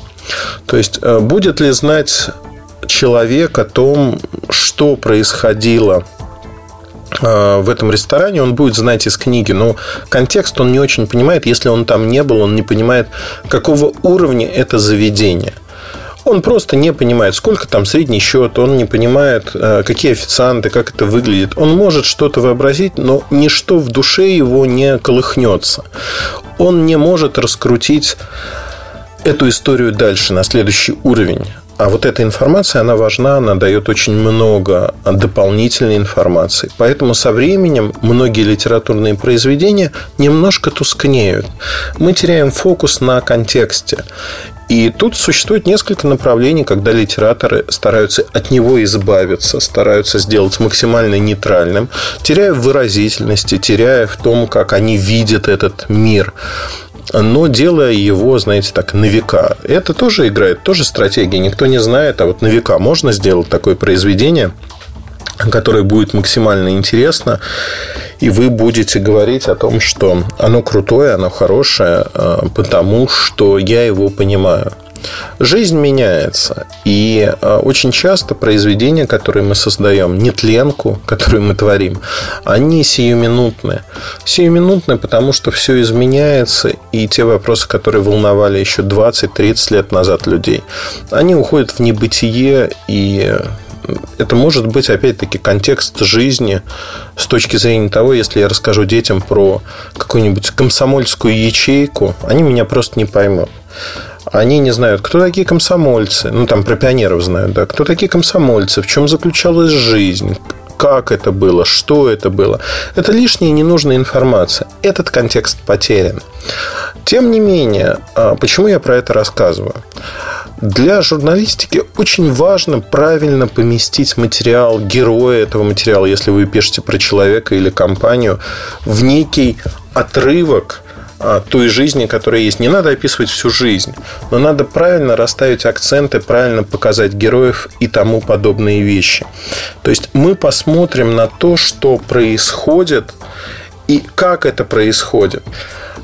То есть, э, будет ли знать человек о том, что происходило Э, в этом ресторане, он будет знать из книги, но контекст он не очень понимает, если он там не был, он не понимает, какого уровня это заведение. Он просто не понимает, сколько там средний счет, он не понимает, э, какие официанты, как это выглядит. Он может что-то вообразить, но ничто в душе его не колыхнется. Он не может раскрутить эту историю дальше, на следующий уровень. А вот эта информация, она важна, она дает очень много дополнительной информации. Поэтому со временем многие литературные произведения немножко тускнеют. Мы теряем фокус на контексте. И тут существует несколько направлений, когда литераторы стараются от него избавиться, стараются сделать максимально нейтральным, теряя в выразительности, теряя в том, как они видят этот мир но делая его, знаете, так, на века. Это тоже играет, тоже стратегия. Никто не знает, а вот на века можно сделать такое произведение, которое будет максимально интересно, и вы будете говорить о том, что оно крутое, оно хорошее, а, потому что я его понимаю. Жизнь меняется. И а, очень часто произведения, которые мы создаем, нетленку, которую мы творим, они сиюминутные. Сиюминутные, потому что все изменяется, и те вопросы, которые волновали еще 20-30 лет назад людей, они уходят в небытие, и это может быть, опять-таки, контекст жизни с точки зрения того, если я расскажу детям про какую-нибудь комсомольскую ячейку, они меня просто не поймут они не знают, кто такие комсомольцы. Ну, там про пионеров знают, да. Кто такие комсомольцы, в чем заключалась жизнь, как это было, что это было. Это лишняя ненужная информация. Этот контекст потерян. Тем не менее, а, почему я про это рассказываю? Для журналистики очень важно правильно поместить материал, героя этого материала, если вы пишете про человека или компанию, в некий отрывок – той жизни, которая есть. Не надо описывать всю жизнь, но надо правильно расставить акценты, правильно показать героев и тому подобные вещи. То есть мы посмотрим на то, что происходит и как это происходит.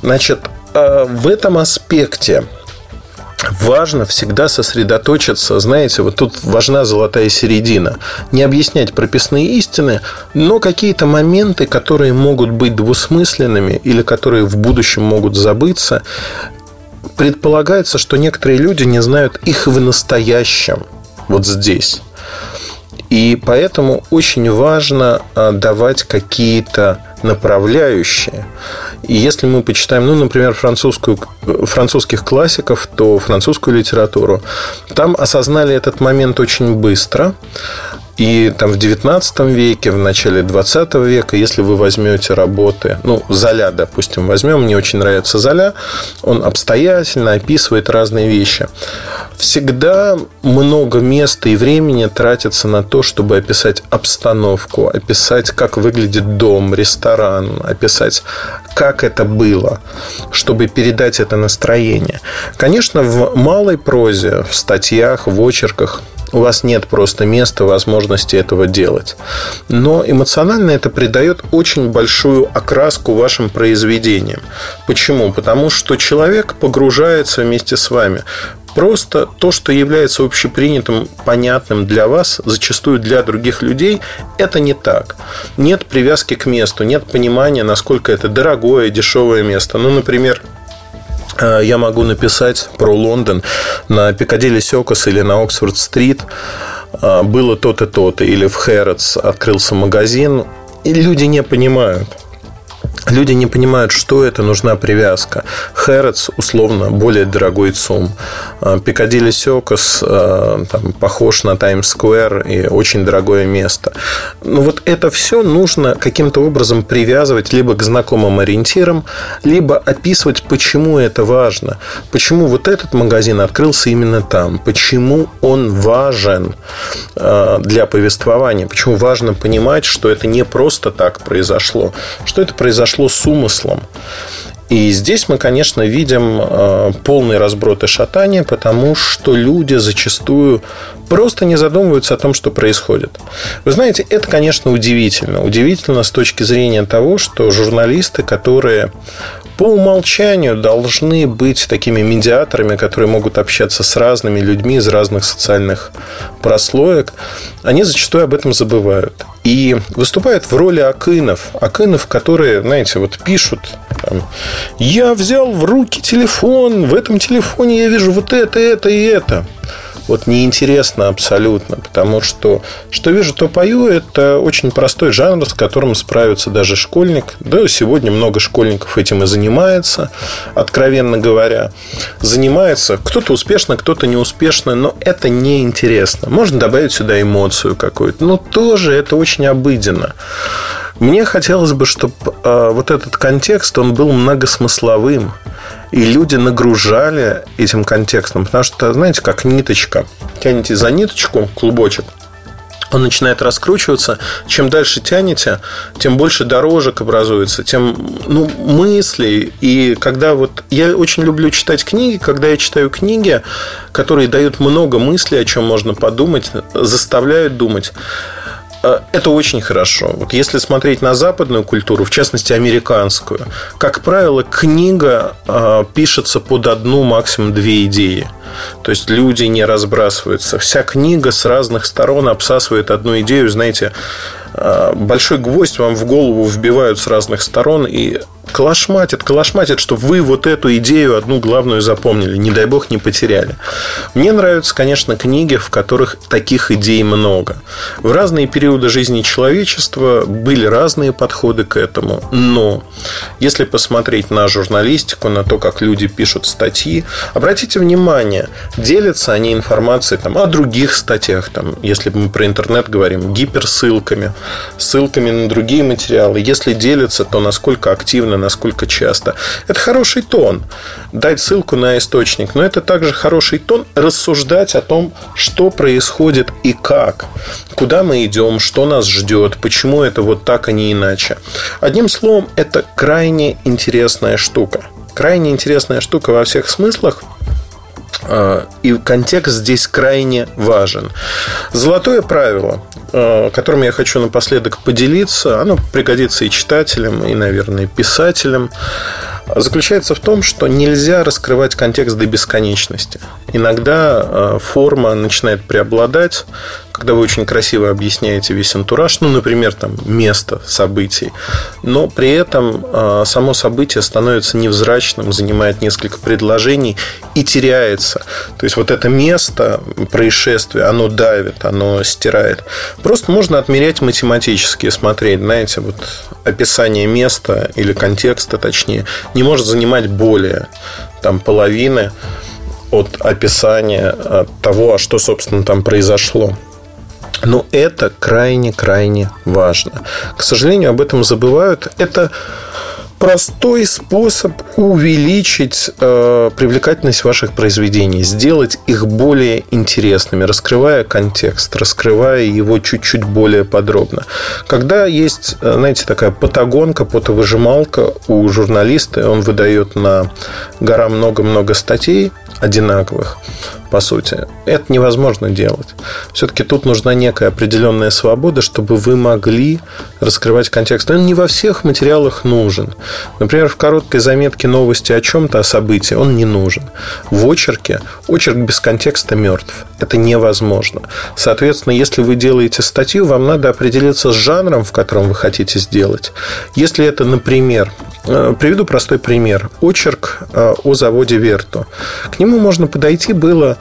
Значит, э, в этом аспекте важно всегда сосредоточиться, знаете, вот тут важна золотая середина. Не объяснять прописные истины, но какие-то моменты, которые могут быть двусмысленными или которые в будущем могут забыться, предполагается, что некоторые люди не знают их в настоящем, вот здесь. И поэтому очень важно а, давать какие-то направляющие. И если мы почитаем, ну, например, французскую, французских классиков, то французскую литературу, там осознали этот момент очень быстро. И там в 19 веке, в начале 20 века, если вы возьмете работы, ну, Золя, допустим, возьмем, мне очень нравится Золя, он обстоятельно описывает разные вещи. Всегда много места и времени тратится на то, чтобы описать обстановку, описать, как выглядит дом, ресторан, описать, как это было, чтобы передать это настроение. Конечно, в малой прозе, в статьях, в очерках – у вас нет просто места, возможности этого делать. Но эмоционально это придает очень большую окраску вашим произведениям. Почему? Потому что человек погружается вместе с вами. Просто то, что является общепринятым, понятным для вас, зачастую для других людей, это не так. Нет привязки к месту, нет понимания, насколько это дорогое, дешевое место. Ну, например, я могу написать про Лондон на Пикадилли Сёкос или на Оксфорд-стрит э, было то-то, то-то, или в Хэрротс открылся магазин, и люди не понимают – Люди не понимают, что это, нужна привязка. Хэротс, условно, более дорогой ЦУМ. А, Пикадилли Сёкос а, похож на Таймс-сквер и очень дорогое место. Но вот это все нужно каким-то образом привязывать либо к знакомым ориентирам, либо описывать, почему это важно. Почему вот этот магазин открылся именно там. Почему он важен а, для повествования. Почему важно понимать, что это не просто так произошло. Что это произошло произошло с умыслом. И здесь мы, конечно, видим э, полный разброд и шатание, потому что люди зачастую просто не задумываются о том, что происходит. Вы знаете, это, конечно, удивительно. Удивительно с точки зрения того, что журналисты, которые по умолчанию должны быть такими медиаторами, которые могут общаться с разными людьми из разных социальных прослоек, они зачастую об этом забывают. И выступают в роли акынов. Акынов, которые, знаете, вот пишут там, я взял в руки телефон, в этом телефоне я вижу вот это, это и это вот неинтересно абсолютно, потому что что вижу, то пою, это очень простой жанр, с которым справится даже школьник. Да, сегодня много школьников этим и занимается, откровенно говоря. Занимается кто-то успешно, кто-то неуспешно, но это неинтересно. Можно добавить сюда эмоцию какую-то, но тоже это очень обыденно. Мне хотелось бы, чтобы э, вот этот контекст, он был многосмысловым. И люди нагружали этим контекстом. Потому что, знаете, как ниточка. Тянете за ниточку, клубочек, он начинает раскручиваться. Чем дальше тянете, тем больше дорожек образуется, тем ну, мыслей. И когда вот... Я очень люблю читать книги. Когда я читаю книги, которые дают много мыслей, о чем можно подумать, заставляют думать, это очень хорошо. Вот если смотреть на западную культуру, в частности американскую, как правило, книга э, пишется под одну, максимум две идеи. То есть люди не разбрасываются. Вся книга с разных сторон обсасывает одну идею. Знаете, э, большой гвоздь вам в голову вбивают с разных сторон, и калашматит, калашматит, чтобы вы вот эту идею одну главную запомнили, не дай бог не потеряли. Мне нравятся, конечно, книги, в которых таких идей много. В разные периоды жизни человечества были разные подходы к этому, но если посмотреть на журналистику, на то, как люди пишут статьи, обратите внимание, делятся они информацией там, о других статьях, там, если мы про интернет говорим, гиперссылками, ссылками на другие материалы. Если делятся, то насколько активно, насколько часто. Это хороший тон. Дать ссылку на источник. Но это также хороший тон рассуждать о том, что происходит и как. Куда мы идем, что нас ждет, почему это вот так, а не иначе. Одним словом, это крайне интересная штука. Крайне интересная штука во всех смыслах – и контекст здесь крайне важен. Золотое правило, а, которым я хочу напоследок поделиться, оно пригодится и читателям, и, наверное, писателям, заключается в том, что нельзя раскрывать контекст до бесконечности. Иногда а, форма начинает преобладать, когда вы очень красиво объясняете весь антураж, ну, например, там место событий, но при этом э, само событие становится невзрачным, занимает несколько предложений и теряется. То есть вот это место происшествия, оно давит, оно стирает. Просто можно отмерять математически, смотреть, знаете, вот описание места или контекста, точнее, не может занимать более там половины от описания от того, а что, собственно, там произошло. Но это крайне-крайне важно. К сожалению, об этом забывают. Это простой способ увеличить э, привлекательность ваших произведений, сделать их более интересными, раскрывая контекст, раскрывая его чуть-чуть более подробно. Когда есть, э, знаете, такая патагонка, потовыжималка у журналиста, он выдает на гора много-много статей одинаковых, по сути. Это невозможно делать. Все-таки тут нужна некая определенная свобода, чтобы вы могли раскрывать контекст. Он не во всех материалах нужен. Например, в короткой заметке новости о чем-то, о событии, он не нужен. В очерке очерк без контекста мертв. Это невозможно. Соответственно, если вы делаете статью, вам надо определиться с жанром, в котором вы хотите сделать. Если это, например, э, приведу простой пример. Очерк э, о заводе Верту. К нему можно подойти было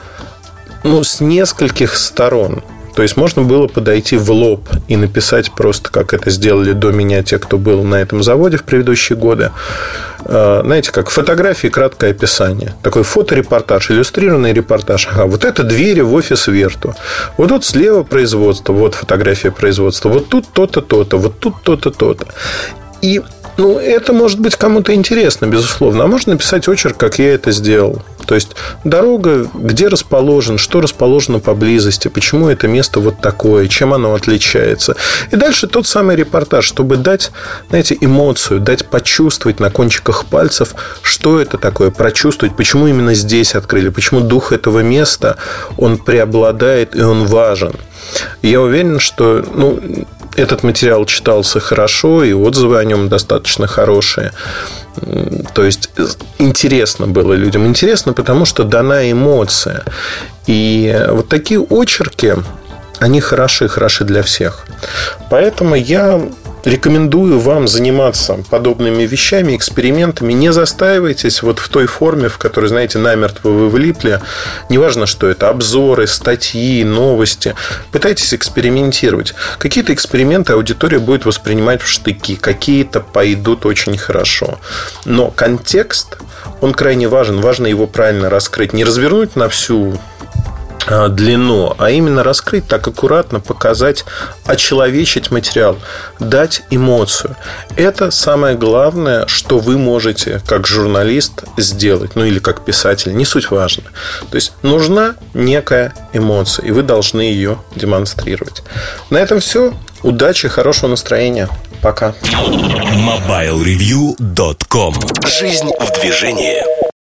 ну, с нескольких сторон. То есть можно было подойти в лоб и написать просто, как это сделали до меня те, кто был на этом заводе в предыдущие годы. А, знаете, как фотографии, краткое описание. Такой фоторепортаж, иллюстрированный репортаж. Ага, вот это двери в офис Верту. Вот тут слева производство, вот фотография производства. Вот тут то-то, то-то, вот тут то-то, то-то. И ну, это может быть кому-то интересно, безусловно. А можно написать очерк, как я это сделал. То есть дорога, где расположен, что расположено поблизости, почему это место вот такое, чем оно отличается. И дальше тот самый репортаж, чтобы дать, знаете, эмоцию, дать почувствовать на кончиках пальцев, что это такое, прочувствовать, почему именно здесь открыли, почему дух этого места, он преобладает и он важен. Я уверен, что ну, этот материал читался хорошо, и отзывы о нем достаточно хорошие. То есть интересно было людям. Интересно, потому что дана эмоция. И вот такие очерки, они хороши, хороши для всех. Поэтому я рекомендую вам заниматься подобными вещами, экспериментами. Не застаивайтесь вот в той форме, в которой, знаете, намертво вы влипли. Неважно, что это, обзоры, статьи, новости. Пытайтесь экспериментировать. Какие-то эксперименты аудитория будет воспринимать в штыки, какие-то пойдут очень хорошо. Но контекст, он крайне важен. Важно его правильно раскрыть. Не развернуть на всю длину, а именно раскрыть так аккуратно, показать, очеловечить материал, дать эмоцию. Это самое главное, что вы можете как журналист сделать, ну или как писатель, не суть важно. То есть нужна некая эмоция, и вы должны ее демонстрировать. На этом все. Удачи, хорошего настроения. Пока. MobileReview.com Жизнь в движении.